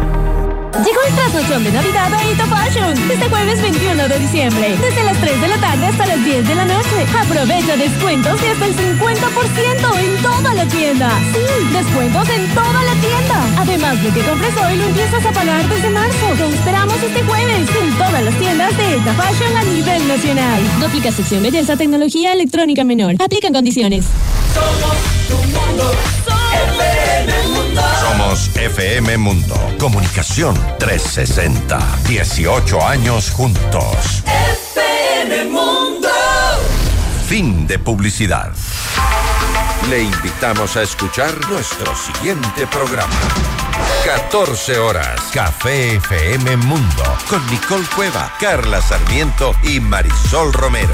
Llegó el trasnochón de Navidad a Ito Fashion. Este jueves 21 de diciembre. Desde las 3 de la tarde hasta las 10 de la noche. Aprovecha descuentos de hasta el 50% en toda la tienda. Sí, descuentos en toda la tienda. Además, lo que compres hoy lo empiezas a pagar desde marzo. Te esperamos este jueves en todas las tiendas de Ita Fashion a nivel nacional. Aplica sección belleza, tecnología electrónica menor. Aplican condiciones. Somos tu mundo. Somos FM Mundo. Comunicación 360. 18 años juntos. FM Mundo. Fin de publicidad. Le invitamos a escuchar nuestro siguiente programa. 14 horas. Café FM Mundo. Con Nicole Cueva, Carla Sarmiento y Marisol Romero.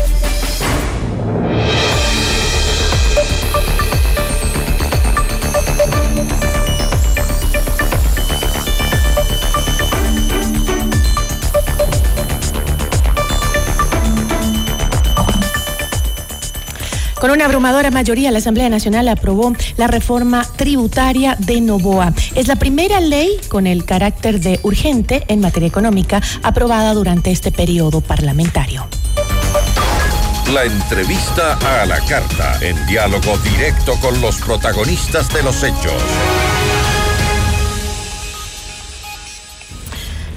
Con una abrumadora mayoría, la Asamblea Nacional aprobó la reforma tributaria de Novoa. Es la primera ley con el carácter de urgente en materia económica aprobada durante este periodo parlamentario. La entrevista a la carta, en diálogo directo con los protagonistas de los hechos.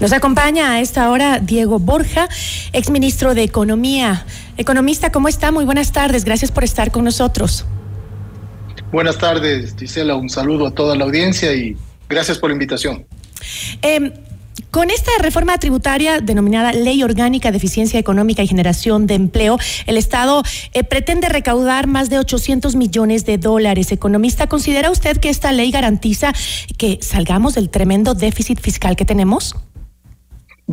Nos acompaña a esta hora Diego Borja, exministro de Economía. Economista, ¿cómo está? Muy buenas tardes. Gracias por estar con nosotros. Buenas tardes, Gisela. Un saludo a toda la audiencia y gracias por la invitación. Eh, con esta reforma tributaria denominada Ley Orgánica de Eficiencia Económica y Generación de Empleo, el Estado eh, pretende recaudar más de 800 millones de dólares. Economista, ¿considera usted que esta ley garantiza que salgamos del tremendo déficit fiscal que tenemos?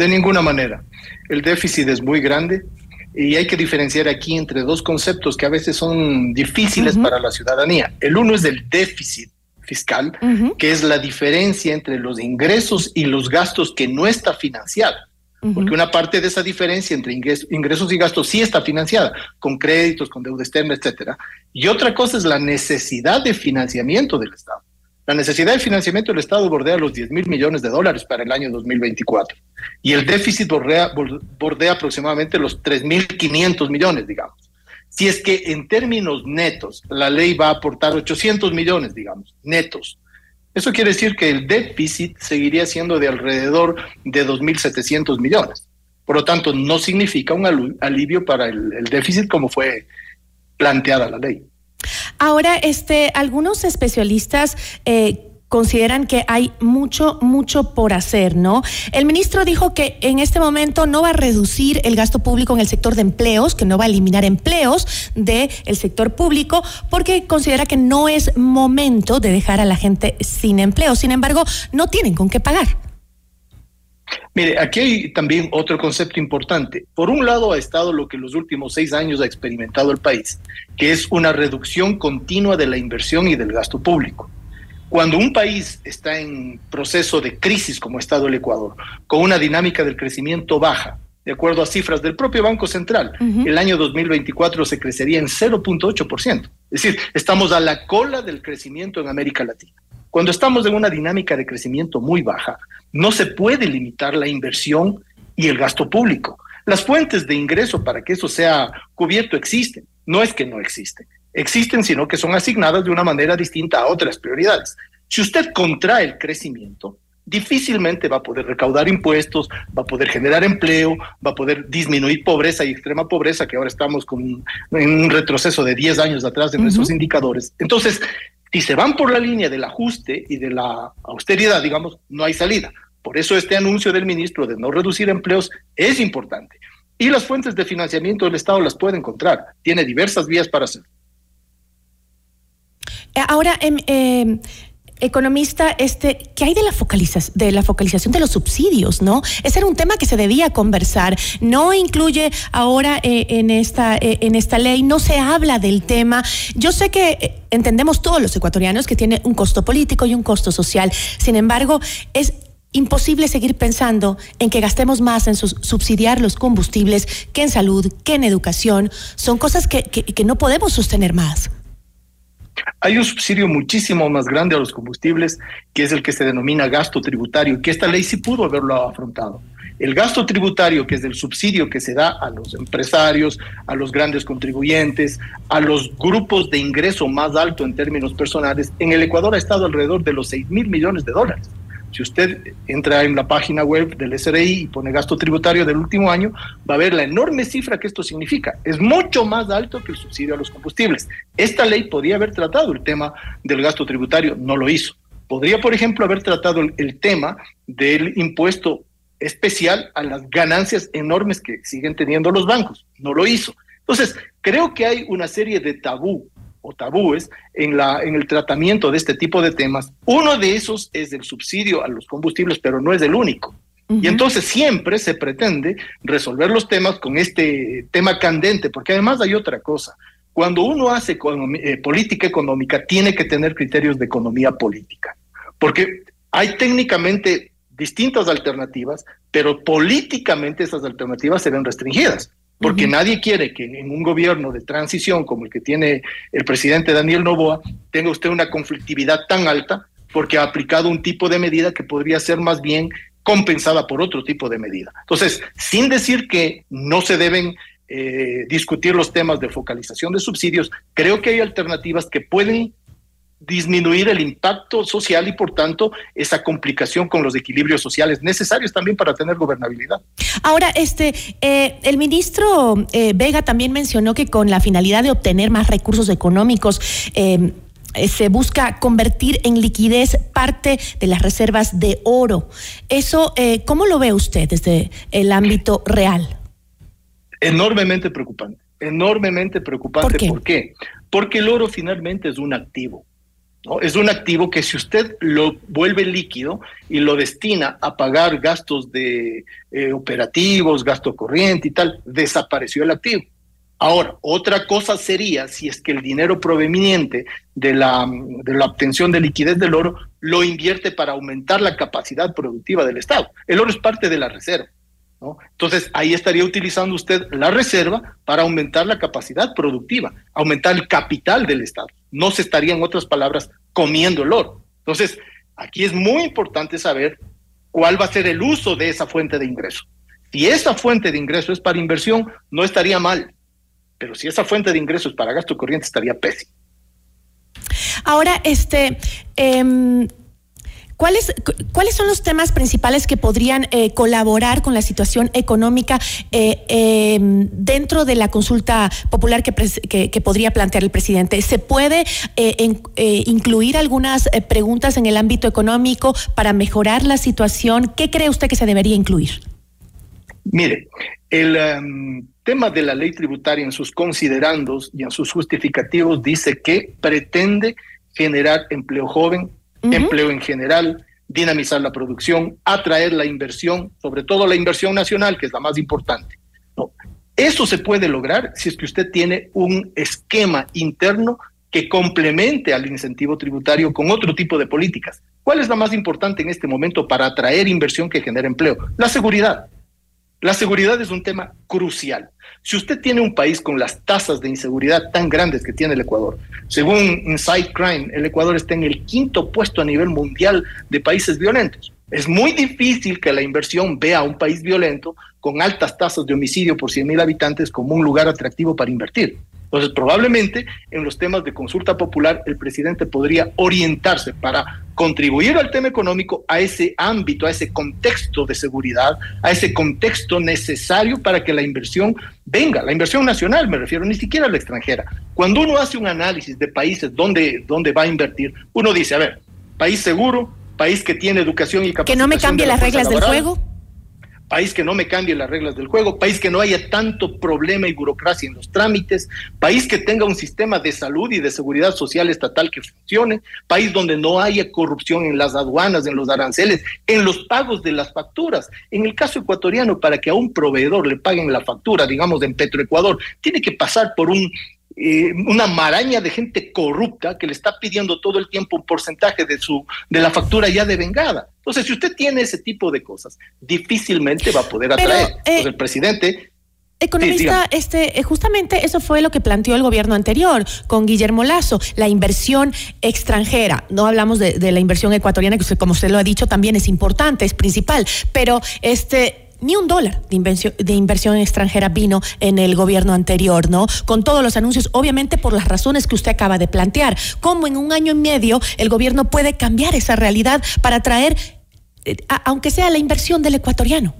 De ninguna manera. El déficit es muy grande y hay que diferenciar aquí entre dos conceptos que a veces son difíciles para la ciudadanía. El uno es el déficit fiscal, que es la diferencia entre los ingresos y los gastos que no está financiada. Porque una parte de esa diferencia entre ingresos y gastos sí está financiada, con créditos, con deuda externa, etcétera. Y otra cosa es la necesidad de financiamiento del Estado. La necesidad de financiamiento del Estado bordea los 10 mil millones de dólares para el año 2024 y el déficit bordea, bordea aproximadamente los 3 mil 500 millones, digamos. Si es que en términos netos la ley va a aportar 800 millones, digamos, netos, eso quiere decir que el déficit seguiría siendo de alrededor de 2.700 millones. Por lo tanto, no significa un alivio para el déficit como fue planteada la ley. Ahora, este, algunos especialistas eh, consideran que hay mucho, mucho por hacer, ¿no? El ministro dijo que en este momento no va a reducir el gasto público en el sector de empleos, que no va a eliminar empleos del sector público, porque considera que no es momento de dejar a la gente sin empleo. Sin embargo, no tienen con qué pagar. Mire, aquí hay también otro concepto importante. Por un lado ha estado lo que en los últimos seis años ha experimentado el país, que es una reducción continua de la inversión y del gasto público. Cuando un país está en proceso de crisis como ha estado el Ecuador, con una dinámica del crecimiento baja, de acuerdo a cifras del propio Banco Central, el año 2024 se crecería en 0.8%. Es decir, estamos a la cola del crecimiento en América Latina. Cuando estamos en una dinámica de crecimiento muy baja, no se puede limitar la inversión y el gasto público. Las fuentes de ingreso para que eso sea cubierto existen. No es que no existen. Existen, sino que son asignadas de una manera distinta a otras prioridades. Si usted contrae el crecimiento, difícilmente va a poder recaudar impuestos, va a poder generar empleo, va a poder disminuir pobreza y extrema pobreza, que ahora estamos con en un retroceso de 10 años atrás de nuestros indicadores. Entonces, si se van por la línea del ajuste y de la austeridad, digamos, no hay salida. Por eso este anuncio del ministro de no reducir empleos es importante. Y las fuentes de financiamiento del Estado las puede encontrar. Tiene diversas vías para hacerlo. Ahora, eh, economista, este, ¿qué hay de la, focalización, de la focalización de los subsidios, no? Ese era un tema que se debía conversar. No incluye ahora eh, en, esta, eh, en esta ley, no se habla del tema. Yo sé que eh, entendemos todos los ecuatorianos que tiene un costo político y un costo social. Sin embargo, es imposible seguir pensando en que gastemos más en subsidiar los combustibles que en salud, que en educación. Son cosas que, que no podemos sostener más. Hay un subsidio muchísimo más grande a los combustibles, que es el que se denomina gasto tributario, que esta ley sí pudo haberlo afrontado. El gasto tributario, que es el subsidio que se da a los empresarios, a los grandes contribuyentes, a los grupos de ingreso más alto en términos personales, en el Ecuador ha estado alrededor de los 6 mil millones de dólares. Si usted entra en la página web del SRI y pone gasto tributario del último año, va a ver la enorme cifra que esto significa. Es mucho más alto que el subsidio a los combustibles. Esta ley podría haber tratado el tema del gasto tributario, no lo hizo. Podría, por ejemplo, haber tratado el, tema del impuesto especial a las ganancias enormes que siguen teniendo los bancos. No lo hizo. Entonces, creo que hay una serie de tabú o tabúes en, la, en el tratamiento de este tipo de temas. Uno de esos es el subsidio a los combustibles, pero no es el único. Y entonces siempre se pretende resolver los temas con este tema candente, porque además hay otra cosa. Cuando uno hace eh, política económica, tiene que tener criterios de economía política, porque hay técnicamente distintas alternativas, pero políticamente esas alternativas se ven restringidas, porque nadie quiere que en un gobierno de transición como el que tiene el presidente Daniel Novoa tenga usted una conflictividad tan alta porque ha aplicado un tipo de medida que podría ser más bien compensada por otro tipo de medida. Entonces, sin decir que no se deben eh, discutir los temas de focalización de subsidios, creo que hay alternativas que pueden disminuir el impacto social y por tanto esa complicación con los equilibrios sociales necesarios también para tener gobernabilidad. Ahora, este, eh, el ministro eh, Vega también mencionó que con la finalidad de obtener más recursos económicos, eh, se busca convertir en liquidez parte de las reservas de oro. Eso, ¿cómo lo ve usted desde el ámbito real? Enormemente preocupante, enormemente preocupante. ¿Por qué? Porque el oro finalmente es un activo. Es un activo que si usted lo vuelve líquido y lo destina a pagar gastos de eh, operativos, gasto corriente y tal, desapareció el activo. Ahora, otra cosa sería si es que el dinero proveniente de la, de la obtención de liquidez del oro lo invierte para aumentar la capacidad productiva del Estado. El oro es parte de la reserva. Entonces, ahí estaría utilizando usted la reserva para aumentar la capacidad productiva, aumentar el capital del Estado. No se estaría, en otras palabras, comiendo el oro. Entonces, aquí es muy importante saber cuál va a ser el uso de esa fuente de ingreso. Si esa fuente de ingreso es para inversión, no estaría mal pero si esa fuente de ingresos para gasto corriente estaría pésimo. Ahora, este, em, ¿Cuáles, ¿Cuáles son los temas principales que podrían eh, colaborar con la situación económica eh, em, dentro de la consulta popular que, que, podría plantear el presidente? ¿Se puede eh, incluir algunas preguntas en el ámbito económico para mejorar la situación? ¿Qué cree usted que se debería incluir? Mire, el em, tema de la ley tributaria en sus considerandos y en sus justificativos dice que pretende generar empleo joven, empleo en general, dinamizar la producción, atraer la inversión, sobre todo la inversión nacional, que es la más importante. Eso se puede lograr si es que usted tiene un esquema interno que complemente al incentivo tributario con otro tipo de políticas. ¿Cuál es la más importante en este momento para atraer inversión que genere empleo? La seguridad. La seguridad es un tema crucial. Si usted tiene un país con las tasas de inseguridad tan grandes que tiene el Ecuador, según Inside Crime, el Ecuador está en el quinto puesto a nivel mundial de países violentos. Es muy difícil que la inversión vea a un país violento con altas tasas de homicidio por 100.000 habitantes como un lugar atractivo para invertir. Entonces, probablemente en los temas de consulta popular, el presidente podría orientarse para contribuir al tema económico a ese ámbito, a ese contexto de seguridad, a ese contexto necesario para que la inversión venga, la inversión nacional me refiero, ni siquiera a la extranjera. Cuando uno hace un análisis de países donde, donde va a invertir, uno dice, a ver, país seguro, país que tiene educación y capacidad. Que no me cambie las reglas del juego país que no me cambie las reglas del juego, país que no haya tanto problema y burocracia en los trámites, país que tenga un sistema de salud y de seguridad social estatal que funcione, país donde no haya corrupción en las aduanas, en los aranceles, en los pagos de las facturas. En el caso ecuatoriano, para que a un proveedor le paguen la factura, digamos, en Petroecuador, tiene que pasar por un eh, una maraña de gente corrupta que le está pidiendo todo el tiempo un porcentaje de su de la factura ya devengada. Entonces, si usted tiene ese tipo de cosas, difícilmente va a poder atraer. Eh, el presidente Economista, este, eh, justamente eso fue lo que planteó el gobierno anterior con Guillermo Lazo, la inversión extranjera. No hablamos de, de la inversión ecuatoriana, que usted, como usted lo ha dicho, también es importante, es principal, pero este ni un dólar de inversión, de inversión extranjera vino en el gobierno anterior, ¿no? Con todos los anuncios, obviamente por las razones que usted acaba de plantear. ¿Cómo en un año y medio el gobierno puede cambiar esa realidad para traer, eh, aunque sea la inversión del ecuatoriano?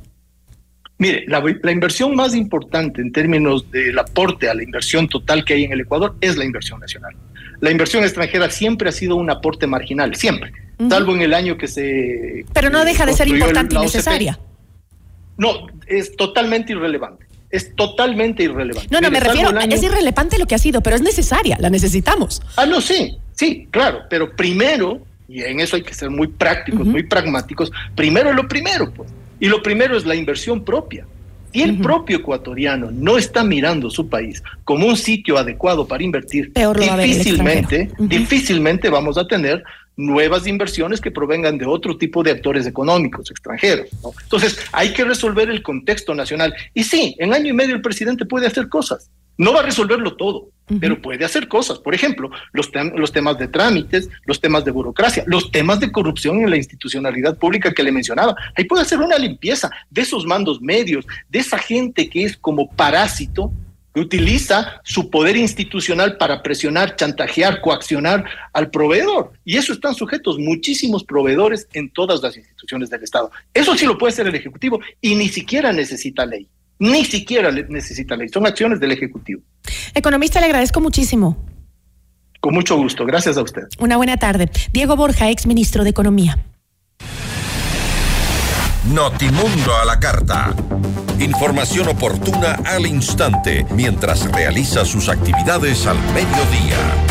Mire, la, la, inversión más importante en términos del aporte a la inversión total que hay en el Ecuador es la inversión nacional. La inversión extranjera siempre ha sido un aporte marginal, siempre, salvo en el año que se... Pero no deja de ser importante y necesaria. No, es totalmente irrelevante. Es totalmente irrelevante. No, no, Mire, me refiero, año- es irrelevante lo que ha sido, pero es necesaria, la necesitamos. Ah, no, sí, sí, claro, pero primero, y en eso hay que ser muy prácticos, muy pragmáticos, primero lo primero, pues. Y lo primero es la inversión propia. Si el propio ecuatoriano no está mirando su país como un sitio adecuado para invertir, Peor difícilmente, difícilmente vamos a tener nuevas inversiones que provengan de otro tipo de actores económicos extranjeros. ¿no? Entonces, hay que resolver el contexto nacional. Y sí, en año y medio el presidente puede hacer cosas. No va a resolverlo todo, pero puede hacer cosas. Por ejemplo, los, tem- los temas de trámites, los temas de burocracia, los temas de corrupción en la institucionalidad pública que le mencionaba. Ahí puede hacer una limpieza de esos mandos medios, de esa gente que es como parásito que utiliza su poder institucional para presionar, chantajear, coaccionar al proveedor. Y eso están sujetos muchísimos proveedores en todas las instituciones del Estado. Eso sí lo puede hacer el Ejecutivo y ni siquiera necesita ley. Ni siquiera necesita ley. Son acciones del Ejecutivo. Economista, le agradezco muchísimo. Con mucho gusto. Gracias a usted. Una buena tarde. Diego Borja, ex ministro de Economía. Notimundo a la carta. Información oportuna al instante mientras realiza sus actividades al mediodía.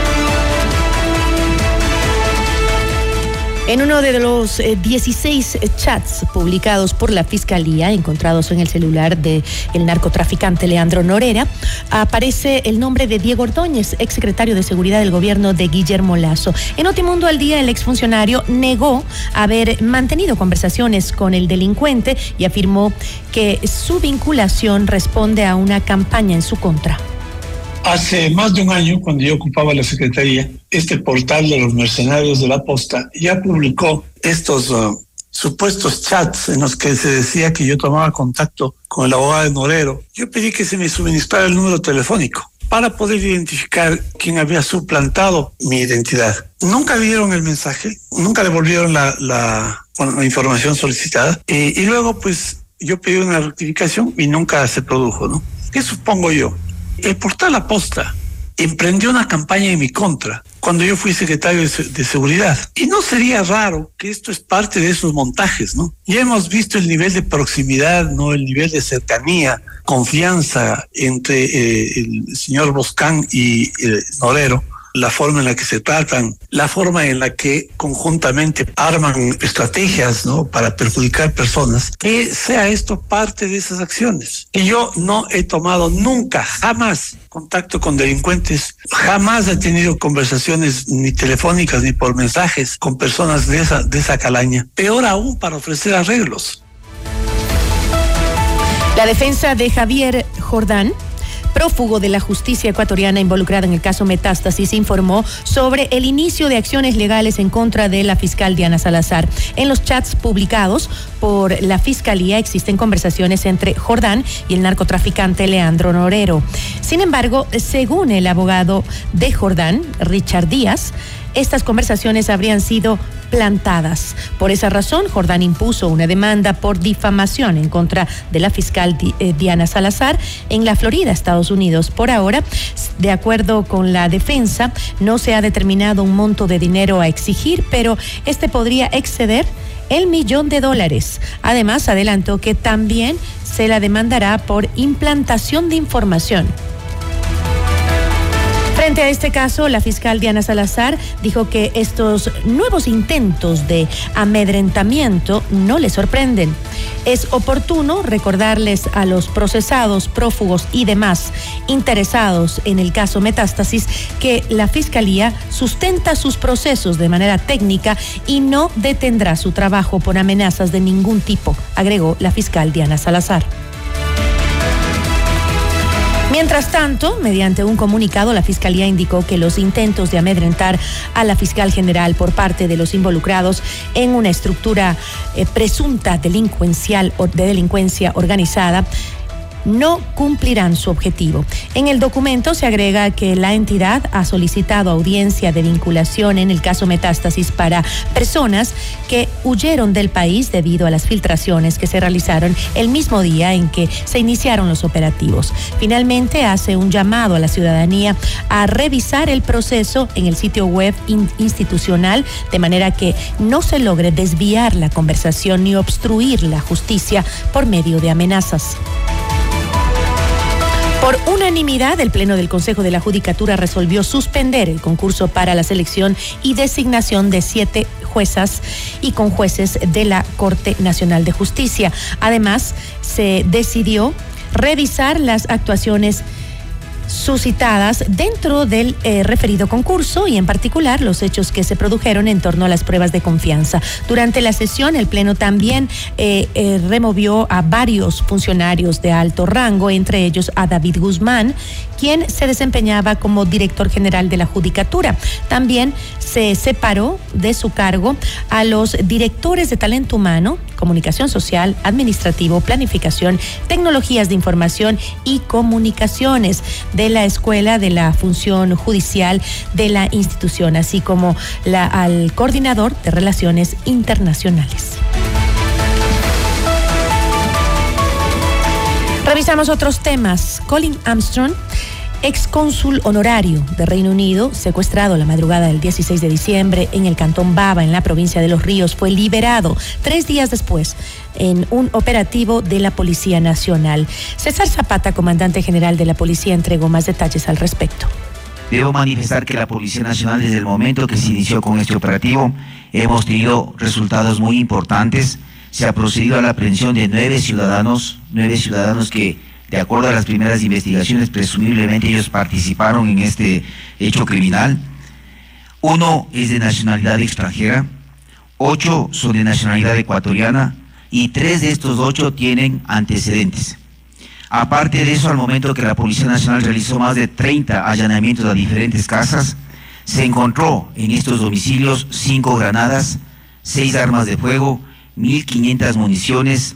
En uno de los eh, 16 chats publicados por la Fiscalía, encontrados en el celular del narcotraficante Leandro Norera, aparece el nombre de Diego Ordóñez, exsecretario de Seguridad del gobierno de Guillermo Lazo. En Notimundo al Día, el exfuncionario negó haber mantenido conversaciones con el delincuente y afirmó que su vinculación responde a una campaña en su contra. Hace más de un año, cuando yo ocupaba la secretaría, este portal de los mercenarios de la posta ya publicó estos uh, supuestos chats en los que se decía que yo tomaba contacto con el abogado de Norero. Yo pedí que se me suministrara el número telefónico para poder identificar quién había suplantado mi identidad. Nunca vieron el mensaje, nunca devolvieron la, la, la información solicitada y luego pues yo pedí una rectificación y nunca se produjo, ¿no? ¿Qué supongo yo? El portal Aposta emprendió una campaña en mi contra cuando yo fui secretario de, se- de seguridad. Y no sería raro que esto es parte de esos montajes, ¿no? Ya hemos visto el nivel de proximidad, ¿no? El nivel de cercanía, confianza entre eh, el señor Boscán y eh, Norero la forma en la que se tratan, la forma en la que conjuntamente arman estrategias ¿no? para perjudicar personas, que sea esto parte de esas acciones. Y yo no he tomado nunca, jamás contacto con delincuentes, jamás he tenido conversaciones ni telefónicas ni por mensajes con personas de esa, de esa calaña. Peor aún para ofrecer arreglos. La defensa de Javier Jordán, prófugo de la justicia ecuatoriana involucrada en el caso Metástasis, informó sobre el inicio de acciones legales en contra de la fiscal Diana Salazar. En los chats publicados por la fiscalía existen conversaciones entre Jordán y el narcotraficante Leandro Norero. Sin embargo, según el abogado de Jordán, Richard Díaz, estas conversaciones habrían sido plantadas. Por esa razón, Jordán impuso una demanda por difamación en contra de la fiscal eh, Diana Salazar en la Florida, Estados Unidos. Por ahora, de acuerdo con la defensa, no se ha determinado un monto de dinero a exigir, pero este podría exceder el millón de dólares. Además, adelantó que también se la demandará por implantación de información. Frente a este caso, la fiscal Diana Salazar dijo que estos nuevos intentos de amedrentamiento no le sorprenden. Es oportuno recordarles a los procesados, prófugos y demás interesados en el caso Metástasis que la Fiscalía sustenta sus procesos de manera técnica y no detendrá su trabajo por amenazas de ningún tipo, agregó la fiscal Diana Salazar. Mientras tanto, mediante un comunicado, la Fiscalía indicó que los intentos de amedrentar a la fiscal general por parte de los involucrados en una estructura eh, presunta delincuencial o de delincuencia organizada no cumplirán su objetivo. En el documento se agrega que la entidad ha solicitado audiencia de vinculación en el caso Metástasis para personas que huyeron del país debido a las filtraciones que se realizaron el mismo día en que se iniciaron los operativos. Finalmente hace un llamado a la ciudadanía a revisar el proceso en el sitio web institucional de manera que no se logre desviar la conversación ni obstruir la justicia por medio de amenazas. Por unanimidad, el Pleno del Consejo de la Judicatura resolvió suspender el concurso para la selección y designación de siete juezas y con jueces de la Corte Nacional de Justicia. Además, se decidió revisar las actuaciones suscitadas dentro del eh, referido concurso y en particular los hechos que se produjeron en torno a las pruebas de confianza. Durante la sesión, el Pleno también eh, eh, removió a varios funcionarios de alto rango, entre ellos a David Guzmán, quien se desempeñaba como director general de la Judicatura. También se separó de su cargo a los directores de talento humano, comunicación social, administrativo, planificación, tecnologías de información y comunicaciones la Escuela de la Función Judicial de la institución, así como la, al coordinador de relaciones internacionales. Revisamos otros temas. Colin Armstrong ex cónsul honorario de Reino Unido, secuestrado la madrugada del 16 de diciembre en el cantón Baba, en la provincia de Los Ríos, fue liberado tres días después en un operativo de la Policía Nacional. César Zapata, comandante general de la Policía, entregó más detalles al respecto. Debo manifestar que la Policía Nacional, desde el momento que se inició con este operativo, hemos tenido resultados muy importantes. Se ha procedido a la aprehensión de nueve ciudadanos, nueve ciudadanos que de acuerdo a las primeras investigaciones, presumiblemente ellos participaron en este hecho criminal. Uno es de nacionalidad extranjera, ocho son de nacionalidad ecuatoriana y tres de estos ocho tienen antecedentes. Aparte de eso, al momento que la Policía Nacional realizó más de 30 allanamientos a diferentes casas, se encontró en estos domicilios cinco granadas, seis armas de fuego, 1.500 municiones,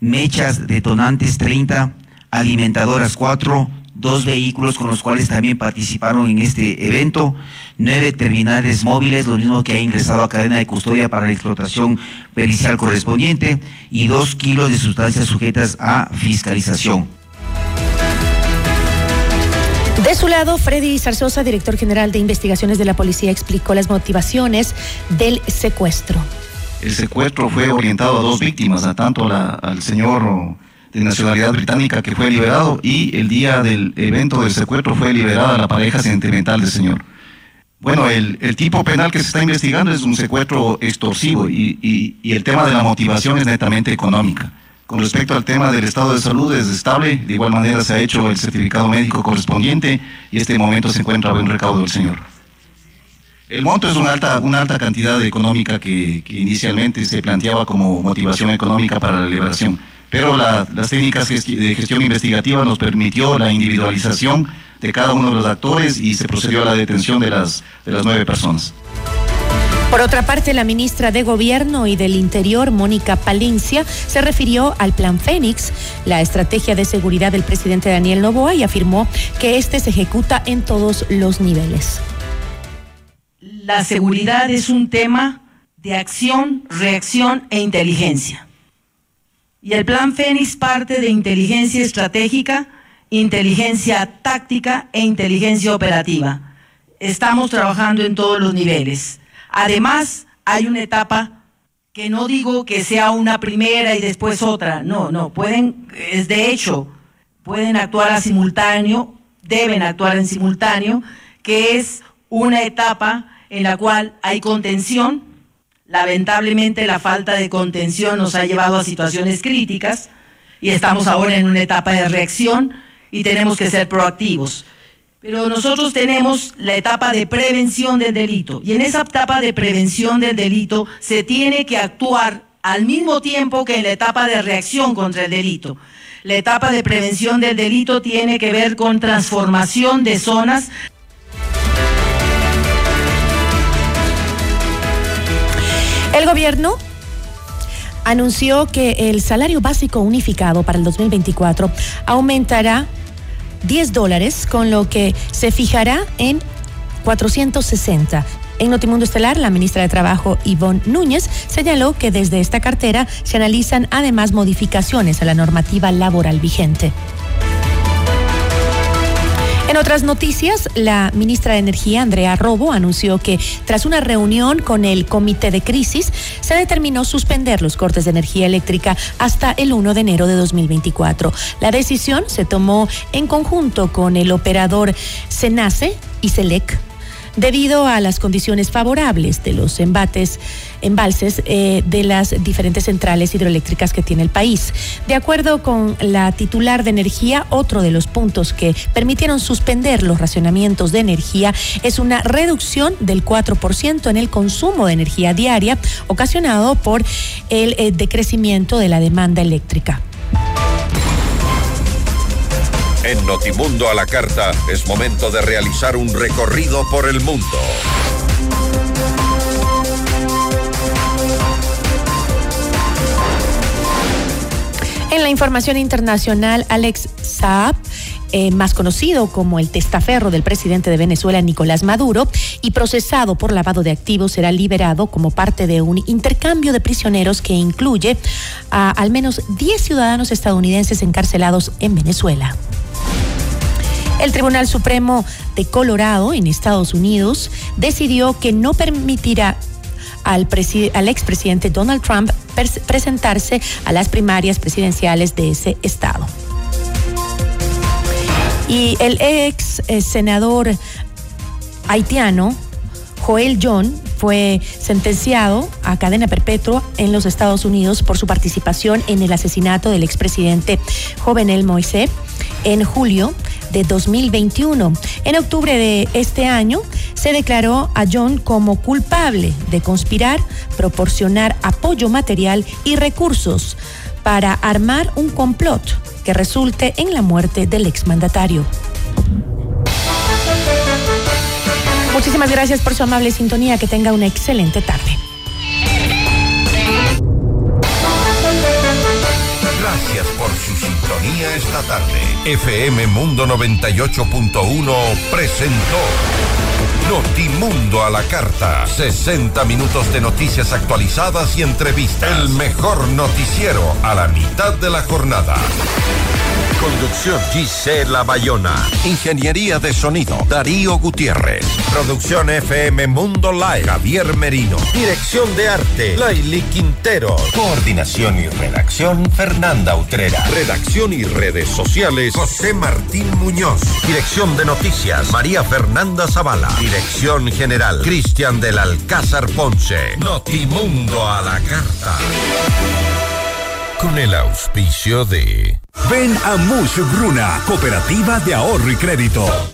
mechas detonantes 30, alimentadoras 4, dos vehículos con los cuales también participaron en este evento, nueve terminales móviles, lo mismo que ha ingresado a cadena de custodia para la explotación pericial correspondiente y dos kilos de sustancias sujetas a fiscalización. De su lado, Freddy Zarzosa, director general de investigaciones de la policía, explicó las motivaciones del secuestro. El secuestro fue orientado a dos víctimas, a tanto al señor de nacionalidad británica que fue liberado y el día del evento del secuestro fue liberada la pareja sentimental del señor. Bueno, el, tipo penal que se está investigando es un secuestro extorsivo y, el tema de la motivación es netamente económica. Con respecto al tema del estado de salud es estable, de igual manera se ha hecho el certificado médico correspondiente y este momento se encuentra buen recaudo del señor. El monto es una alta, una alta cantidad económica que, que inicialmente se planteaba como motivación económica para la liberación pero las técnicas de gestión investigativa nos permitió la individualización de cada uno de los actores y se procedió a la detención de las, de las nueve personas. Por otra parte, la ministra de Gobierno y del Interior, Mónica Palencia, se refirió al Plan Fénix, la estrategia de seguridad del presidente Daniel Novoa, y afirmó que este se ejecuta en todos los niveles. La seguridad es un tema de acción, reacción e inteligencia. Y el plan Fénix parte de inteligencia estratégica, inteligencia táctica e inteligencia operativa. Estamos trabajando en todos los niveles. Además, hay una etapa que no digo que sea una primera y después otra, no, no, pueden, es de hecho, pueden actuar a simultáneo, deben actuar en simultáneo, que es una etapa en la cual hay contención, Lamentablemente la falta de contención nos ha llevado a situaciones críticas y estamos ahora en una etapa de reacción y tenemos que ser proactivos. Pero nosotros tenemos la etapa de prevención del delito y en esa etapa de prevención del delito se tiene que actuar al mismo tiempo que en la etapa de reacción contra el delito. La etapa de prevención del delito tiene que ver con transformación de zonas El gobierno anunció que el salario básico unificado para el 2024 aumentará 10 dólares, con lo que se fijará en 460. En Notimundo Estelar, la ministra de Trabajo, Ivonne Núñez, señaló que desde esta cartera se analizan además modificaciones a la normativa laboral vigente. En otras noticias, la ministra de Energía, Andrea Robo, anunció que tras una reunión con el Comité de Crisis, se determinó suspender los cortes de energía eléctrica hasta el 1 de enero de 2024. La decisión se tomó en conjunto con el operador Senace y Selec debido a las condiciones favorables de los embates, embalses eh, de las diferentes centrales hidroeléctricas que tiene el país. De acuerdo con la titular de energía, otro de los puntos que permitieron suspender los racionamientos de energía es una reducción del 4% en el consumo de energía diaria ocasionado por el eh, decrecimiento de la demanda eléctrica. En Notimundo a la Carta es momento de realizar un recorrido por el mundo. En la información internacional, Alex Saab eh, más conocido como el testaferro del presidente de Venezuela, Nicolás Maduro, y procesado por lavado de activos, será liberado como parte de un intercambio de prisioneros que incluye a al menos 10 ciudadanos estadounidenses encarcelados en Venezuela. El Tribunal Supremo de Colorado, en Estados Unidos, decidió que no permitirá al, expresidente Donald Trump presentarse a las primarias presidenciales de ese estado. Y el ex eh, senador haitiano, Joel John, fue sentenciado a cadena perpetua en los Estados Unidos por su participación en el asesinato del expresidente Jovenel Moisés en julio de 2021. En octubre de este año se declaró a John como culpable de conspirar, proporcionar apoyo material y recursos para armar un complot que resulte en la muerte del exmandatario. Muchísimas gracias por su amable sintonía. Que tenga una excelente tarde. Por su sintonía esta tarde. FM Mundo 98.1 presentó Notimundo a la carta. 60 minutos de noticias actualizadas y entrevistas. El mejor noticiero a la mitad de la jornada. Conducción Gisela Bayona. Ingeniería de sonido Darío Gutiérrez. Producción FM Mundo Live Javier Merino. Dirección de arte Laili Quintero. Coordinación y redacción Fernanda Utrera. Redacción y redes sociales José Martín Muñoz. Dirección de noticias María Fernanda Zavala. Dirección general Cristian del Alcázar Ponce. Notimundo a la carta. Con el auspicio de Ven a Mush Bruna, Cooperativa de Ahorro y Crédito.